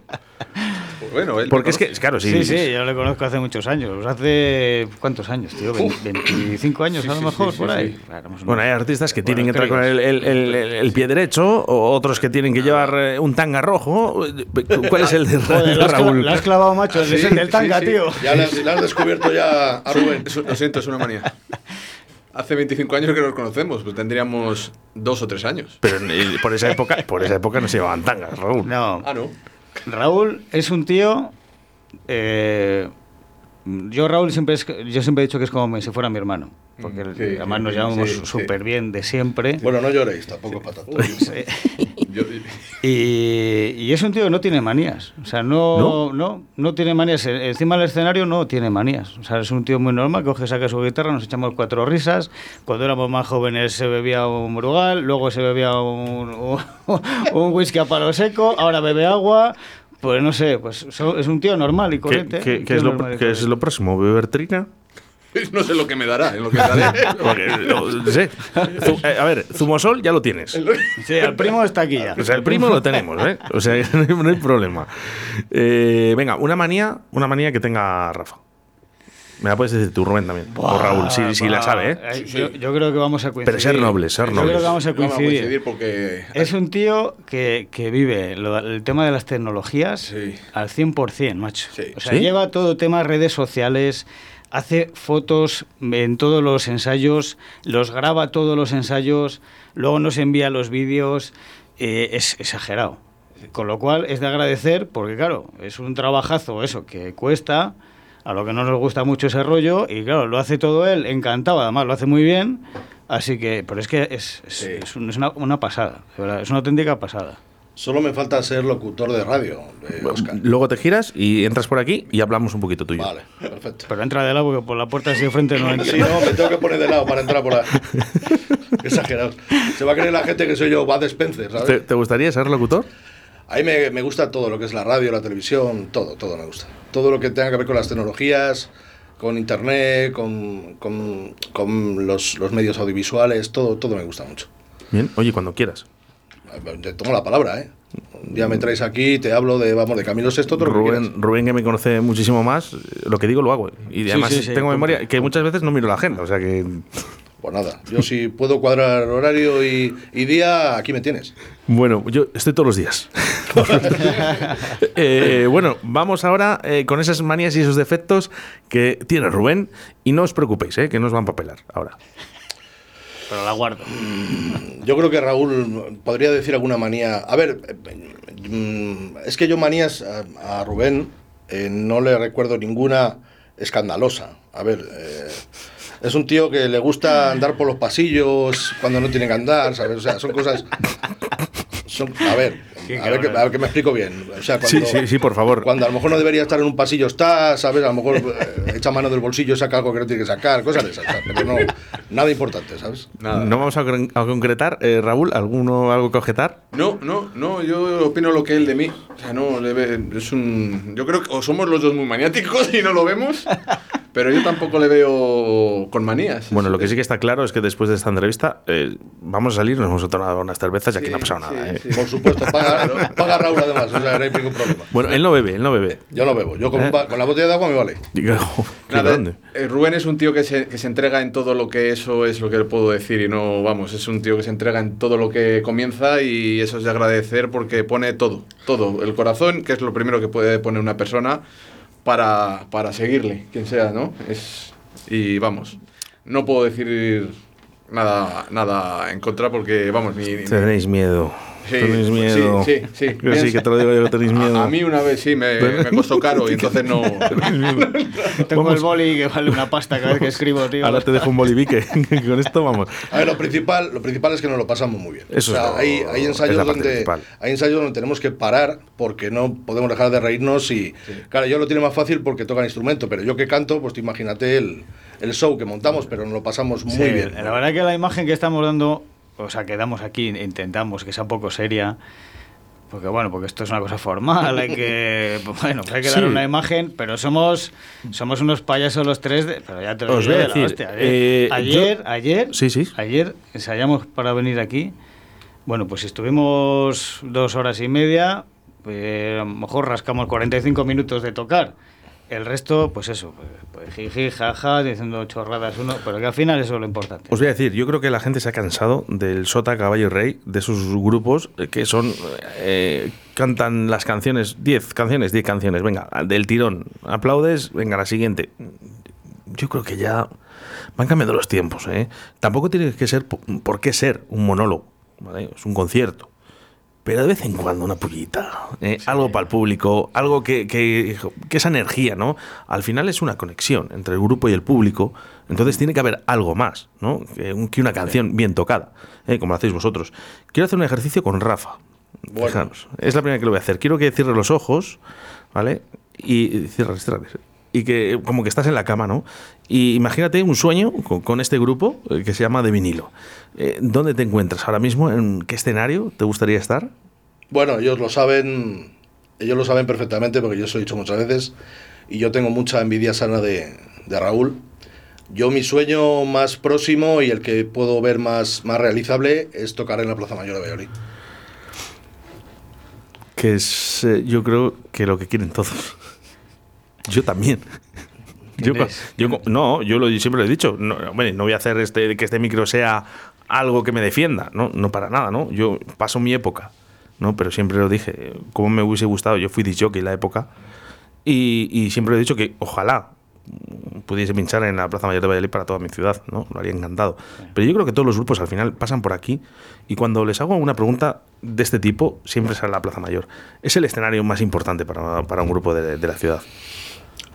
Pues bueno, él Porque es que, claro, sí. Sí, sí, yo le conozco hace muchos años. Pues Hace. ¿Cuántos años, tío? Vein- 25 años Sí, a lo sí, sí, por sí, ahí. Claro, Bueno, hay artistas que tienen que entrar con el, el- el- el- el pie derecho, o otros que tienen que llevar eh, un tanga rojo. ¿Cuál es el de, Joder, Raúl? lo has clavado, macho, el del sí, tanga, sí. tío. Ya le has, descubierto ya a Rubén. Lo siento, es una manía. Hace 25 años que nos conocemos, pues tendríamos dos o tres años. Pero por esa época, por esa época no se llevaban tangas, Raúl. No, Ah, no. Raúl es un tío. eh, yo, Raúl, siempre es, yo siempre he dicho que es como si fuera mi hermano. Porque Mm, sí, además sí, nos sí, llevamos sí. súper bien de siempre. Bueno, no lloréis, tampoco para tanto. Yo- Y, y es un tío que no tiene manías. O sea, no, no, no, tiene manías. E- Encima del escenario no tiene manías. O sea, es un tío muy normal, coge, saca su guitarra, nos echamos cuatro risas. Cuando éramos más jóvenes se bebía un brugal, luego se bebía un, un, un whisky a palo seco, ahora bebe agua. Pues no sé, pues es un tío normal y ¿Qué, corriente. qué- qué tío es lo, qué es lo próximo? ¿Beber trina? No sé lo que me dará, en lo que daré. Porque, no sé. Eh, a ver, Zumosol ya lo tienes. Sí, el primo está aquí ya. O sea, el primo lo tenemos, ¿eh? O sea, no hay, no hay problema. Eh, venga, una manía, una manía que tenga Rafa. Me la puedes decir tú, Rubén, también. o Raúl, si, si la sabe, ¿eh? Eh, Yo, yo creo que vamos a coincidir. Pero ser nobles, ser Yo nobles. creo que vamos a No vamos a coincidir. coincidir porque Es un tío que, que vive lo- el tema de las tecnologías Sí. al 100%, macho. Sí. O sea, ¿Sí? lleva todo tema redes sociales, hace fotos en todos los ensayos, los graba todos los ensayos, luego nos envía los vídeos. eh, es exagerado. Con lo cual es de agradecer porque, claro, es un trabajazo eso que cuesta, a lo que no nos gusta mucho ese rollo, y claro, lo hace todo él, encantado, además lo hace muy bien. Así que, pero es que es, es, Sí. es un- es una, una pasada, es una auténtica pasada. Solo me falta ser locutor de radio, eh, Óscar. Luego te giras y entras por aquí y hablamos un poquito tuyo. Vale, perfecto. Pero entra de lado porque por la puerta así de frente no entra. Si no, me tengo que poner de lado para entrar por ahí. Exagerado. Se va a creer la gente que soy yo Bud Spencer, ¿sabes? ¿Te, te gustaría ser locutor? A mí me, me gusta todo lo que es la radio, la televisión, todo, todo me gusta. Todo lo que tenga que ver con las tecnologías, con internet, con, con, con los, los medios audiovisuales, todo, todo me gusta mucho. Bien, oye, cuando quieras. Te tomo la palabra, ¿eh? Un día me traes aquí, te hablo de, vamos, de Camilo VI, todo lo que. Rubén, Rubén, que me conoce muchísimo más, lo que digo lo hago. Y además sí, sí, tengo memoria que muchas veces no miro la agenda. O sea que. Pues nada, yo si puedo cuadrar horario y, y día, aquí me tienes. Bueno, yo estoy todos los días. Eh, bueno, vamos ahora eh, con esas manías y esos defectos que tiene Rubén. Y no os preocupéis, eh, que no os van a papelar ahora. Pero la guardo. Yo creo que Raúl podría decir alguna manía. A ver, mm, es que yo manías a, Rubén eh, no le recuerdo ninguna escandalosa. A ver, eh, es un tío que le gusta andar por los pasillos cuando no tiene que andar, ¿sabes? O sea, son cosas. Son, a ver, a ver, que, a ver que me explico bien. O sea, Sí, cuando, sí, sí, por favor. Cuando a lo mejor no debería estar en un pasillo está, ¿sabes? A lo mejor eh, echa mano del bolsillo, saca algo que no tiene que sacar, cosas de esas, ¿sabes? Pero no, nada importante, ¿sabes? Nada. No vamos a, a concretar. Eh, Raúl, ¿alguno algo que objetar? No, no, no, yo opino lo que él de mí. O sea, no, es un. Yo creo que o somos los dos muy maniáticos y no lo vemos, pero yo tampoco le veo con manías. Bueno, lo que sí que está claro es que después de esta entrevista eh, vamos a salir, nos vamos a tomar unas cervezas y aquí Sí, no ha pasado sí, nada. ¿eh? sí. Por supuesto, paga, paga Raúl además, o sea, no hay ningún problema. Bueno, él no bebe, él no bebe. Yo no bebo, yo con, con la botella de agua me vale. Nada, eh, Rubén es un tío que se, que se entrega en todo lo que eso es lo que le puedo decir y no, vamos, es un tío que se entrega en todo lo que comienza y eso es de agradecer porque pone todo, todo, el corazón, que es lo primero que puede poner una persona para, para seguirle, quien sea, ¿no? Es, y vamos, no puedo decir nada, nada en contra porque, vamos, ni... ni- Tenéis miedo. Sí, tenéis miedo. sí, sí, sí. Que sí, que te lo digo yo que tenéis miedo. a, a mí una vez sí, me, me costó caro y entonces no... Tengo Vamos. el boli que vale una pasta cada vez que escribo, tío. Ahora te dejo un bolivique. que con esto vamos. A ver, lo principal, lo principal es que nos lo pasamos muy bien. Eso o sea, es lo- hay, hay ensayos es donde principal. hay ensayos donde tenemos que parar porque no podemos dejar de reírnos y claro, yo lo tiene más fácil porque toca el instrumento, pero yo que canto, pues imagínate el, el show que montamos, pero nos lo pasamos muy Sí, bien. La verdad que la imagen que estamos dando, o sea, que damos aquí, intentamos que sea un poco seria. Porque bueno, porque esto es una cosa formal, hay que, pues, bueno, hay que dar Sí. una imagen, pero somos somos unos payasos los tres, de- pero ya te lo Os digo voy a de la decir, hostia, ¿eh? ayer, yo- ayer, Sí, sí. ayer ensayamos para venir aquí. Bueno, pues estuvimos dos horas y media, eh, a lo mejor rascamos 45 minutos de tocar. El resto, pues eso, pues, pues jiji, jaja, diciendo chorradas uno, pero que al final eso es lo importante. Os voy a decir, yo creo que la gente se ha cansado del Sota, Caballo y Rey, de esos grupos eh, que son. eh, cantan las canciones, 10 canciones, 10 canciones, venga, del tirón. Aplaudes, venga, la siguiente. Yo creo que ya van cambiando los tiempos, ¿eh? Tampoco tiene que ser, po- por qué ser un monólogo, ¿vale? Es un concierto. Pero de vez en cuando una pullita, ¿eh? algo para el público, algo que, que, que esa energía, ¿no? Al final es una conexión entre el grupo y el público, entonces tiene que haber algo más, ¿no? Que, un- que una canción bien tocada, ¿eh? como lo hacéis vosotros. Quiero hacer un ejercicio con Rafa. Bueno. Fijaros, es la primera que lo voy a hacer. Quiero que cierres los ojos, ¿vale? Y y cierres, cierres. Y que como que estás en la cama, ¿no? Y imagínate un sueño con, con este grupo eh, que se llama De Vinilo. Eh, ¿Dónde te encuentras ahora mismo? ¿En qué escenario te gustaría estar? Bueno, ellos lo saben, ellos lo saben perfectamente porque yo os he dicho muchas veces y yo tengo mucha envidia sana de, de Raúl. Yo mi sueño más próximo y el que puedo ver más, más realizable es tocar en la Plaza Mayor de Valladolid. Que es, eh, yo creo que lo que quieren todos. Yo también. Yo, no, yo lo, siempre lo he dicho. No, hombre, no voy a hacer este, que este micro sea algo que me defienda, no, no para nada, ¿no? Yo paso mi época, ¿no? Pero siempre lo dije, como me hubiese gustado, yo fui disc jockey en la época y, y siempre he dicho que ojalá pudiese pinchar en la Plaza Mayor de Valladolid para toda mi ciudad, ¿no? Lo haría encantado. Pero yo creo que todos los grupos al final pasan por aquí y cuando les hago una pregunta de este tipo, siempre sale la Plaza Mayor. Es el escenario más importante para, para un grupo de, de la ciudad.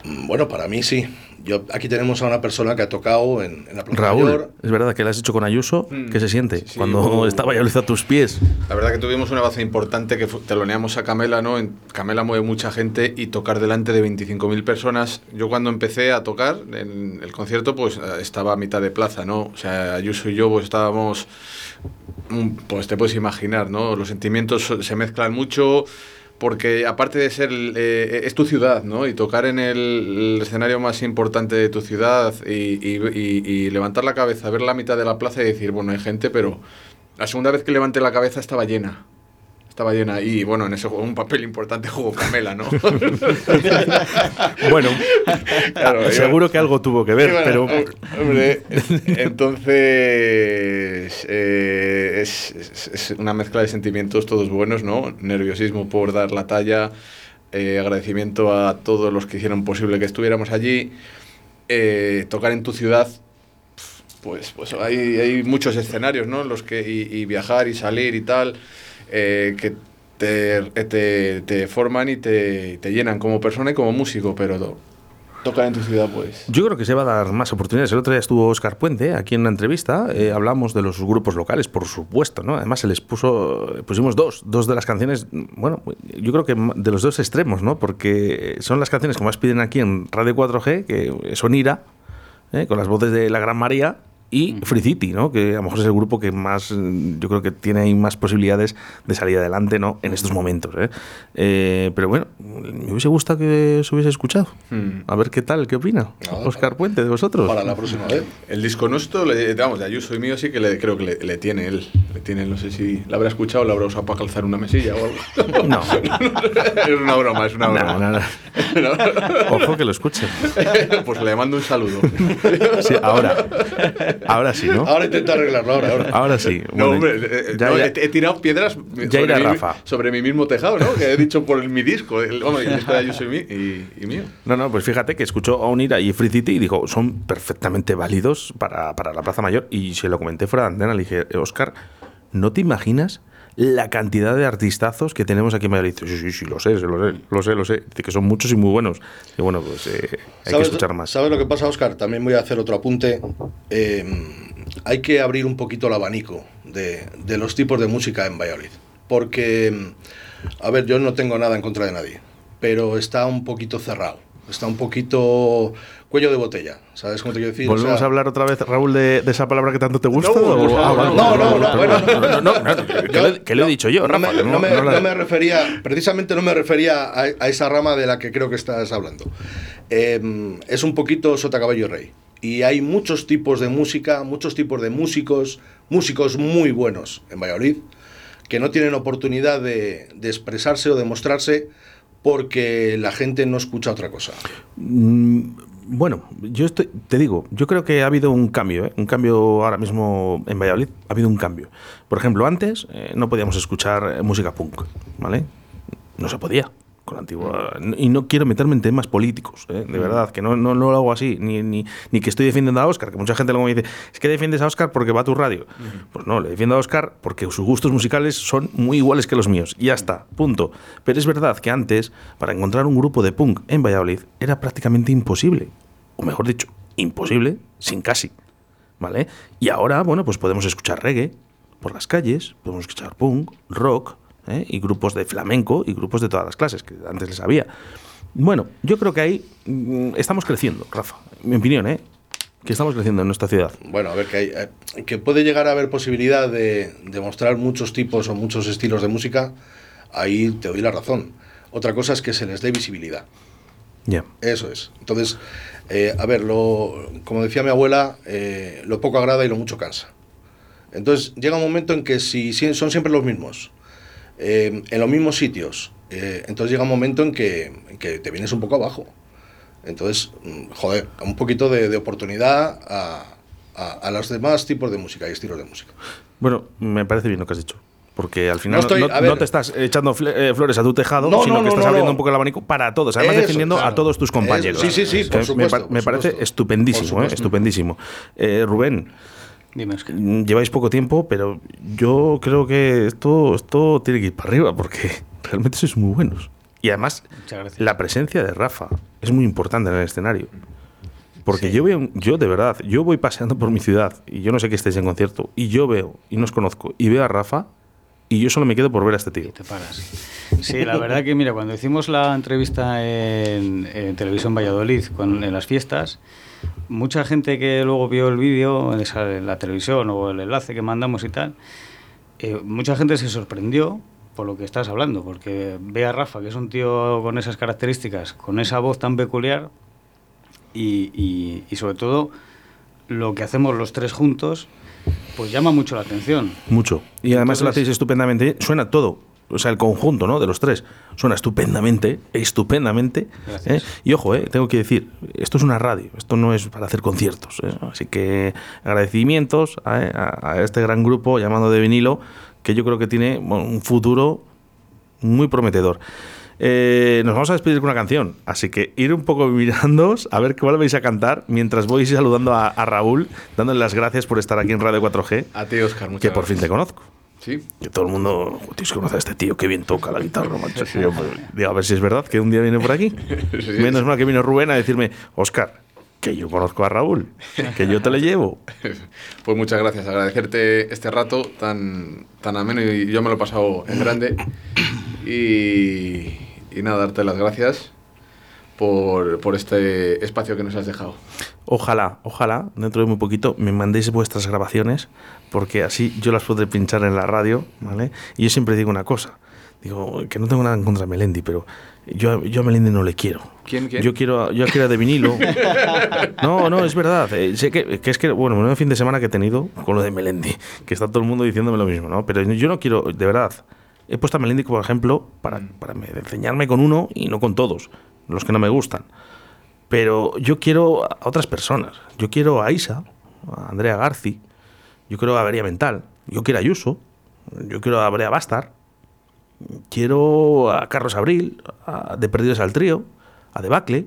Mm, Bueno, para mí sí. Yo, aquí tenemos a una persona que ha tocado en, en la Plaza Raúl, Mayor. es verdad que lo has hecho con Ayuso, Mm. ¿qué se siente Sí, sí, cuando hubo- está Valladolid a tus pies? La verdad que tuvimos una base importante que teloneamos a Camela, ¿no? En Camela mueve mucha gente y tocar delante de 25.000 personas. Yo cuando empecé a tocar en el concierto, pues eh, estaba a mitad de plaza, ¿no? O sea, Ayuso y yo pues estábamos, mm, pues te puedes imaginar, ¿no? Los sentimientos se mezclan mucho porque aparte de ser, eh, es tu ciudad, ¿no? Y tocar en el, el escenario más importante de tu ciudad y, y- y- y levantar la cabeza, ver la mitad de la plaza y decir, bueno, hay gente, pero la segunda vez que levanté la cabeza estaba llena. Estaba llena y bueno, en ese juego un papel importante jugó Camela, ¿no? Bueno, Claro, yo- seguro que algo tuvo que ver, pero bueno, hombre, entonces eh, es, es- es una mezcla de sentimientos todos buenos, ¿no? Nerviosismo por dar la talla, eh, agradecimiento a todos los que hicieron posible que estuviéramos allí, eh, tocar en tu ciudad. Pues, pues hay, hay muchos escenarios, ¿no? Los que y, y viajar y salir y tal, eh, que te, te, te forman y te, te llenan como persona y como músico, pero to- tocar en tu ciudad, pues. yo creo que se va a dar más oportunidades. El otro día estuvo Oscar Puente aquí en una entrevista, eh, hablamos de los grupos locales, por supuesto, ¿no? Además se les puso, pusimos dos, dos de las canciones, bueno, yo creo que de los dos extremos, ¿no? Porque son las canciones que más piden aquí en Radio 4G, que son Ira, ¿eh? con las voces de la Gran María y Free City, ¿no? que a lo mejor es el grupo que más, yo creo que tiene ahí más posibilidades de salir adelante ¿no? en estos momentos. ¿eh? Eh, pero bueno, me hubiese gustado que se hubiese escuchado. Hmm. A ver qué tal, qué opina No, Oscar para- Puente de vosotros. Para la próxima vez. El disco nuestro, le, vamos, de Ayuso y mío sí que le, creo que le, le tiene él. Le tiene, no sé si la habrá escuchado o la habrá usado para calzar una mesilla o algo. No. es una broma, es una broma. no, no. Ojo que lo escuchen. pues le mando un saludo. Sí, ahora. Ahora sí, ¿no? Ahora intenta arreglarlo, ahora, ahora. Ahora sí. No, Bueno, hombre, eh, ya- no, ya- He, tirado piedras mi, sobre mi mismo tejado, ¿no? Que he dicho por el- mi disco. El, el disco de Ayuso y, mí, y, y mío. No, no, pues fíjate que escuchó a Unira y Free City y dijo, son perfectamente válidos para, para la Plaza Mayor. Y se lo comenté fuera de antena, le dije, Oscar, ¿no te imaginas la cantidad de artistazos que tenemos aquí en Madrid? Dice, sí, sí, sí, lo sé, lo sé, lo sé, lo sé. Dice que son muchos y muy buenos. Y bueno, pues eh, hay que escuchar más. ¿Sabes lo que pasa, Oscar? También voy a hacer otro apunte. Eh, hay que abrir un poquito el abanico de, de los tipos de música en Valladolid. Porque, a ver, yo no tengo nada en contra de nadie, pero está un poquito cerrado. Está un poquito cuello de botella. ¿Sabes cómo te quiero decir? O ¿Volvemos sea, a hablar otra vez, Raúl, de, de esa palabra que tanto te gusta? No, o- vale. no, no, no, bueno, no, no, no, no, que Yo- lo- que lo he dicho yo, no Rafa. no me- no refería, precisamente no me refería a, a esa rama de la que creo que estás hablando. Eh, es un poquito sota caballo rey. Y hay muchos tipos de música, muchos tipos de músicos, músicos muy buenos en Valladolid, que no tienen oportunidad de, de expresarse o de mostrarse porque la gente no escucha otra cosa. Mm, Bueno, yo estoy, te digo, yo creo que ha habido un cambio, ¿eh? un cambio ahora mismo en Valladolid, ha habido un cambio. Por ejemplo, antes eh, no podíamos escuchar eh, música punk, ¿vale? No se podía con la antigua. Y no quiero meterme en temas políticos, ¿eh? de verdad, que no, no, no lo hago así, ni, ni, ni que estoy defendiendo a Oscar, que mucha gente luego me dice, es que defiendes a Oscar porque va a tu radio. Pues no, le defiendo a Oscar porque sus gustos musicales son muy iguales que los míos, y ya está, punto. Pero es verdad que antes, para encontrar un grupo de punk en Valladolid, era prácticamente imposible, o mejor dicho, imposible sin casi. ¿Vale? Y ahora, bueno, pues podemos escuchar reggae por las calles, podemos escuchar punk, rock, ¿eh? y grupos de flamenco y grupos de todas las clases, que antes les había. Bueno, yo creo que ahí mm, estamos creciendo, Rafa, mi opinión, ¿eh? que estamos creciendo en nuestra ciudad. Bueno, a ver, que, hay, eh, que puede llegar a haber posibilidad de, de mostrar muchos tipos o muchos estilos de música, ahí te doy la razón. Otra cosa es que se les dé visibilidad. Ya. Eso es. Entonces, eh, a ver, lo, como decía mi abuela, eh, lo poco agrada y lo mucho cansa. Entonces, llega un momento en que si, son siempre los mismos, eh, en los mismos sitios, entonces llega un momento en que, te vienes un poco abajo. Entonces, mm, joder, un poquito de, de oportunidad a, a, a los demás tipos de música y estilos de música. Bueno, me parece bien lo que has dicho. Porque al final No no, estoy- no- a ver. no te estás echando eh, flores a tu tejado, No, sino no, que estás no, abriendo no. un poco el abanico para todos, además Eso, defendiendo a todos tus compañeros. Eso, sí, sí, sí, por supuesto, me, parece supuesto. estupendísimo, eh, estupendísimo. Eh, Rubén, Dime, mm, lleváis poco tiempo, pero yo creo que esto, esto tiene que ir para arriba porque realmente sois muy buenos. Y además, la presencia de Rafa es muy importante en el escenario. Porque yo veo, yo de verdad, yo voy paseando por mi ciudad y yo no sé que estéis en concierto y yo veo y no os conozco y veo a Rafa y yo solo me quedo por ver a este tío. Te paras. Sí, la verdad que, mira, cuando hicimos la entrevista en, en Televisión Valladolid con, en las fiestas, mucha gente que luego vio el vídeo en la televisión o el enlace que mandamos y tal, eh, mucha gente se sorprendió por lo que estás hablando, porque ve a Rafa, que es un tío con esas características, con esa voz tan peculiar, y, y- y sobre todo lo que hacemos los tres juntos, pues llama mucho la atención. Mucho. Y además lo hacéis estupendamente. Suena todo. O sea, el conjunto ¿no? de los tres suena estupendamente, estupendamente. ¿eh? Y ojo, ¿eh? tengo que decir, esto es una radio, esto no es para hacer conciertos. ¿eh? Así que agradecimientos a, a- a este gran grupo llamado de vinilo, que yo creo que tiene bueno, un futuro muy prometedor. Eh, nos vamos a despedir con una canción, así que ir un poco mirándoos a ver cuál vais a cantar mientras voy saludando a, a Raúl, dándole las gracias por estar aquí en Radio 4G, A ti, Oscar, muchas que por fin te conozco. Sí. Que todo el mundo, "Jo, tienes que conocer a este tío, que bien toca la guitarra, macho. Yo, pues, digo, a ver si es verdad que un día viene por aquí. Sí. Menos mal que vino Rubén a decirme, Oscar, que yo conozco a Raúl, que yo te le llevo. Pues muchas gracias, agradecerte este rato tan, tan ameno y yo me lo he pasado en grande. Y, y nada, darte las gracias por, por este espacio que nos has dejado. Ojalá, ojalá, dentro de muy poquito, me mandéis vuestras grabaciones, porque así yo las podré pinchar en la radio, ¿vale? Y yo siempre digo una cosa, digo, que no tengo nada en contra de Melendi, pero yo, yo a Melendi no le quiero. ¿Quién, quién? Yo quiero, yo quiero de vinilo. No, no, es verdad. eh, sé que, que es que, bueno, menudo fin de semana que he tenido con lo de Melendi, que está todo el mundo diciéndome lo mismo, ¿no? Pero yo no quiero, de verdad, he puesto a Melendi como ejemplo para, para me- enseñarme con uno y no con todos, los que no me gustan. Pero yo quiero a otras personas. Yo quiero a Isa, a Andrea Garci, yo quiero a Avería Mental, yo quiero a Ayuso, yo quiero a Brea Bastar, quiero a Carlos Abril, a De Perdidos al Trío, a Debacle,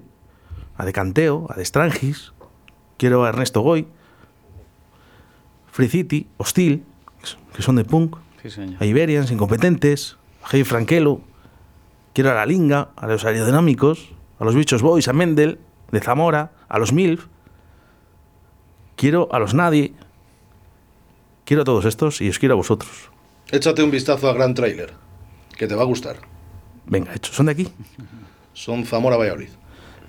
a De Canteo, a De Strangis, quiero a Ernesto Goy, Free City, Hostil, que son de punk, Sí, señor. a Iberians, Incompetentes, a Javi Franquelo, quiero a la Linga, a los aerodinámicos, a los Bichos Boys, a Mendel, de Zamora, a los MILF, quiero a los Nadie, quiero a todos estos y os quiero a vosotros. Échate un vistazo a Gran Trailer, que te va a gustar. Venga, hecho, ¿son de aquí? Son Zamora Valladolid.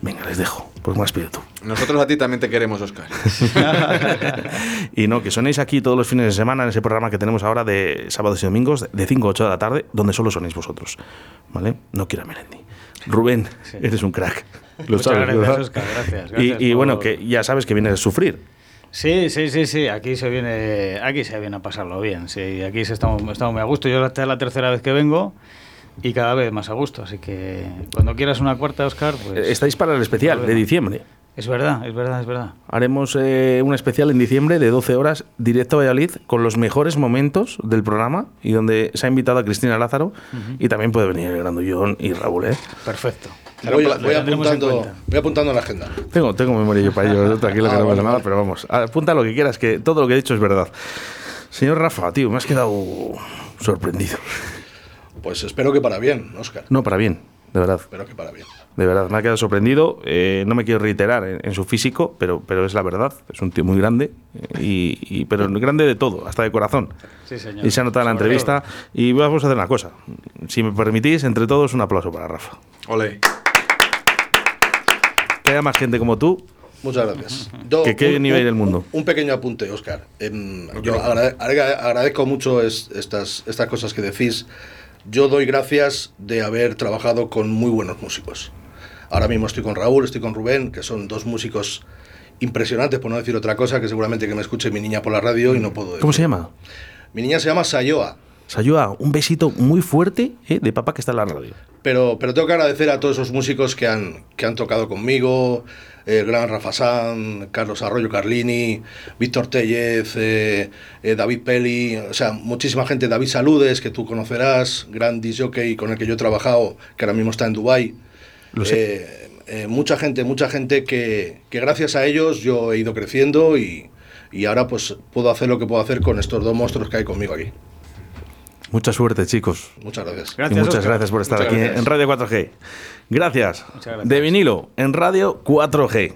Venga, les dejo, porque me has pedido tú. Nosotros a ti también te queremos, Oscar. Y no, que sonéis aquí todos los fines de semana en ese programa que tenemos ahora de sábados y domingos, de 5 a 8 de la tarde, donde solo sonéis vosotros. ¿Vale? No quiero a Melendi. Rubén, eres un crack. Lo Muchas sabes, gracias, ¿verdad? Óscar, gracias, Y- gracias y, bueno, por- que ya sabes que vienes a sufrir. Sí, sí, sí, sí. Aquí se viene, aquí se viene a pasarlo bien. Sí, aquí se estamos, estamos muy a gusto. Yo esta es la tercera vez que vengo y cada vez más a gusto. Así que cuando quieras una cuarta, Oscar, pues Eh, Estáis para el especial de diciembre. es verdad, es verdad, es verdad. Haremos eh, un especial en diciembre de 12 horas directo a Valladolid con los mejores momentos del programa y donde se ha invitado a Cristina Lázaro y también puede venir el Grandullón y Raúl. ¿eh? Perfecto. Voy, voy apuntando, voy apuntando en la agenda. Tengo, tengo memoria yo para ello, tranquilo que Ah, no pasa vale, nada, vale. pero vamos, apunta lo que quieras, que todo lo que he dicho es verdad. Señor Rafa, tío, me has quedado sorprendido. Pues espero que para bien, Oscar. No, para bien. de verdad. pero que para bien. De verdad, me ha quedado sorprendido. Eh, no me quiero reiterar en, en su físico, pero, pero es la verdad. Es un tío muy grande, eh, y, y- pero grande de todo, hasta de corazón. Sí, señor. Y se ha notado en la entrevista. Y vamos a hacer una cosa. Si me permitís, entre todos, un aplauso para Rafa. Ole. Que haya más gente como tú. Muchas gracias. Yo- ¿Que qué nivel del mundo? Un, pequeño apunte, Oscar. Em, yo agrade- agrade- agradezco mucho es- estas, estas cosas que decís. Yo doy gracias de haber trabajado con muy buenos músicos. Ahora mismo estoy con Raúl, estoy con Rubén, que son dos músicos impresionantes, por no decir otra cosa, que seguramente que me escuche mi niña por la radio y no puedo decir. ¿Cómo se llama? Mi niña se llama Sayoa. Sayua, un besito muy fuerte eh, de papá que está en la radio. Pero, pero tengo que agradecer a todos esos músicos que han, que han tocado conmigo, el gran Rafa San, Carlos Arroyo Carlini, Víctor Tellez, eh, eh, David Peli, o sea, muchísima gente, David Saludes, que tú conocerás, gran disc jockey con el que yo he trabajado, que ahora mismo está en Dubái. Lo sé. Eh, eh, mucha gente, mucha gente que, que gracias a ellos yo he ido creciendo y, y ahora pues puedo hacer lo que puedo hacer con estos dos monstruos que hay conmigo aquí. Mucha suerte, chicos. Muchas gracias. Y Gracias, muchas Óscar. gracias por estar Muchas aquí gracias. en Radio 4G. Gracias. Muchas gracias. De vinilo en Radio 4G.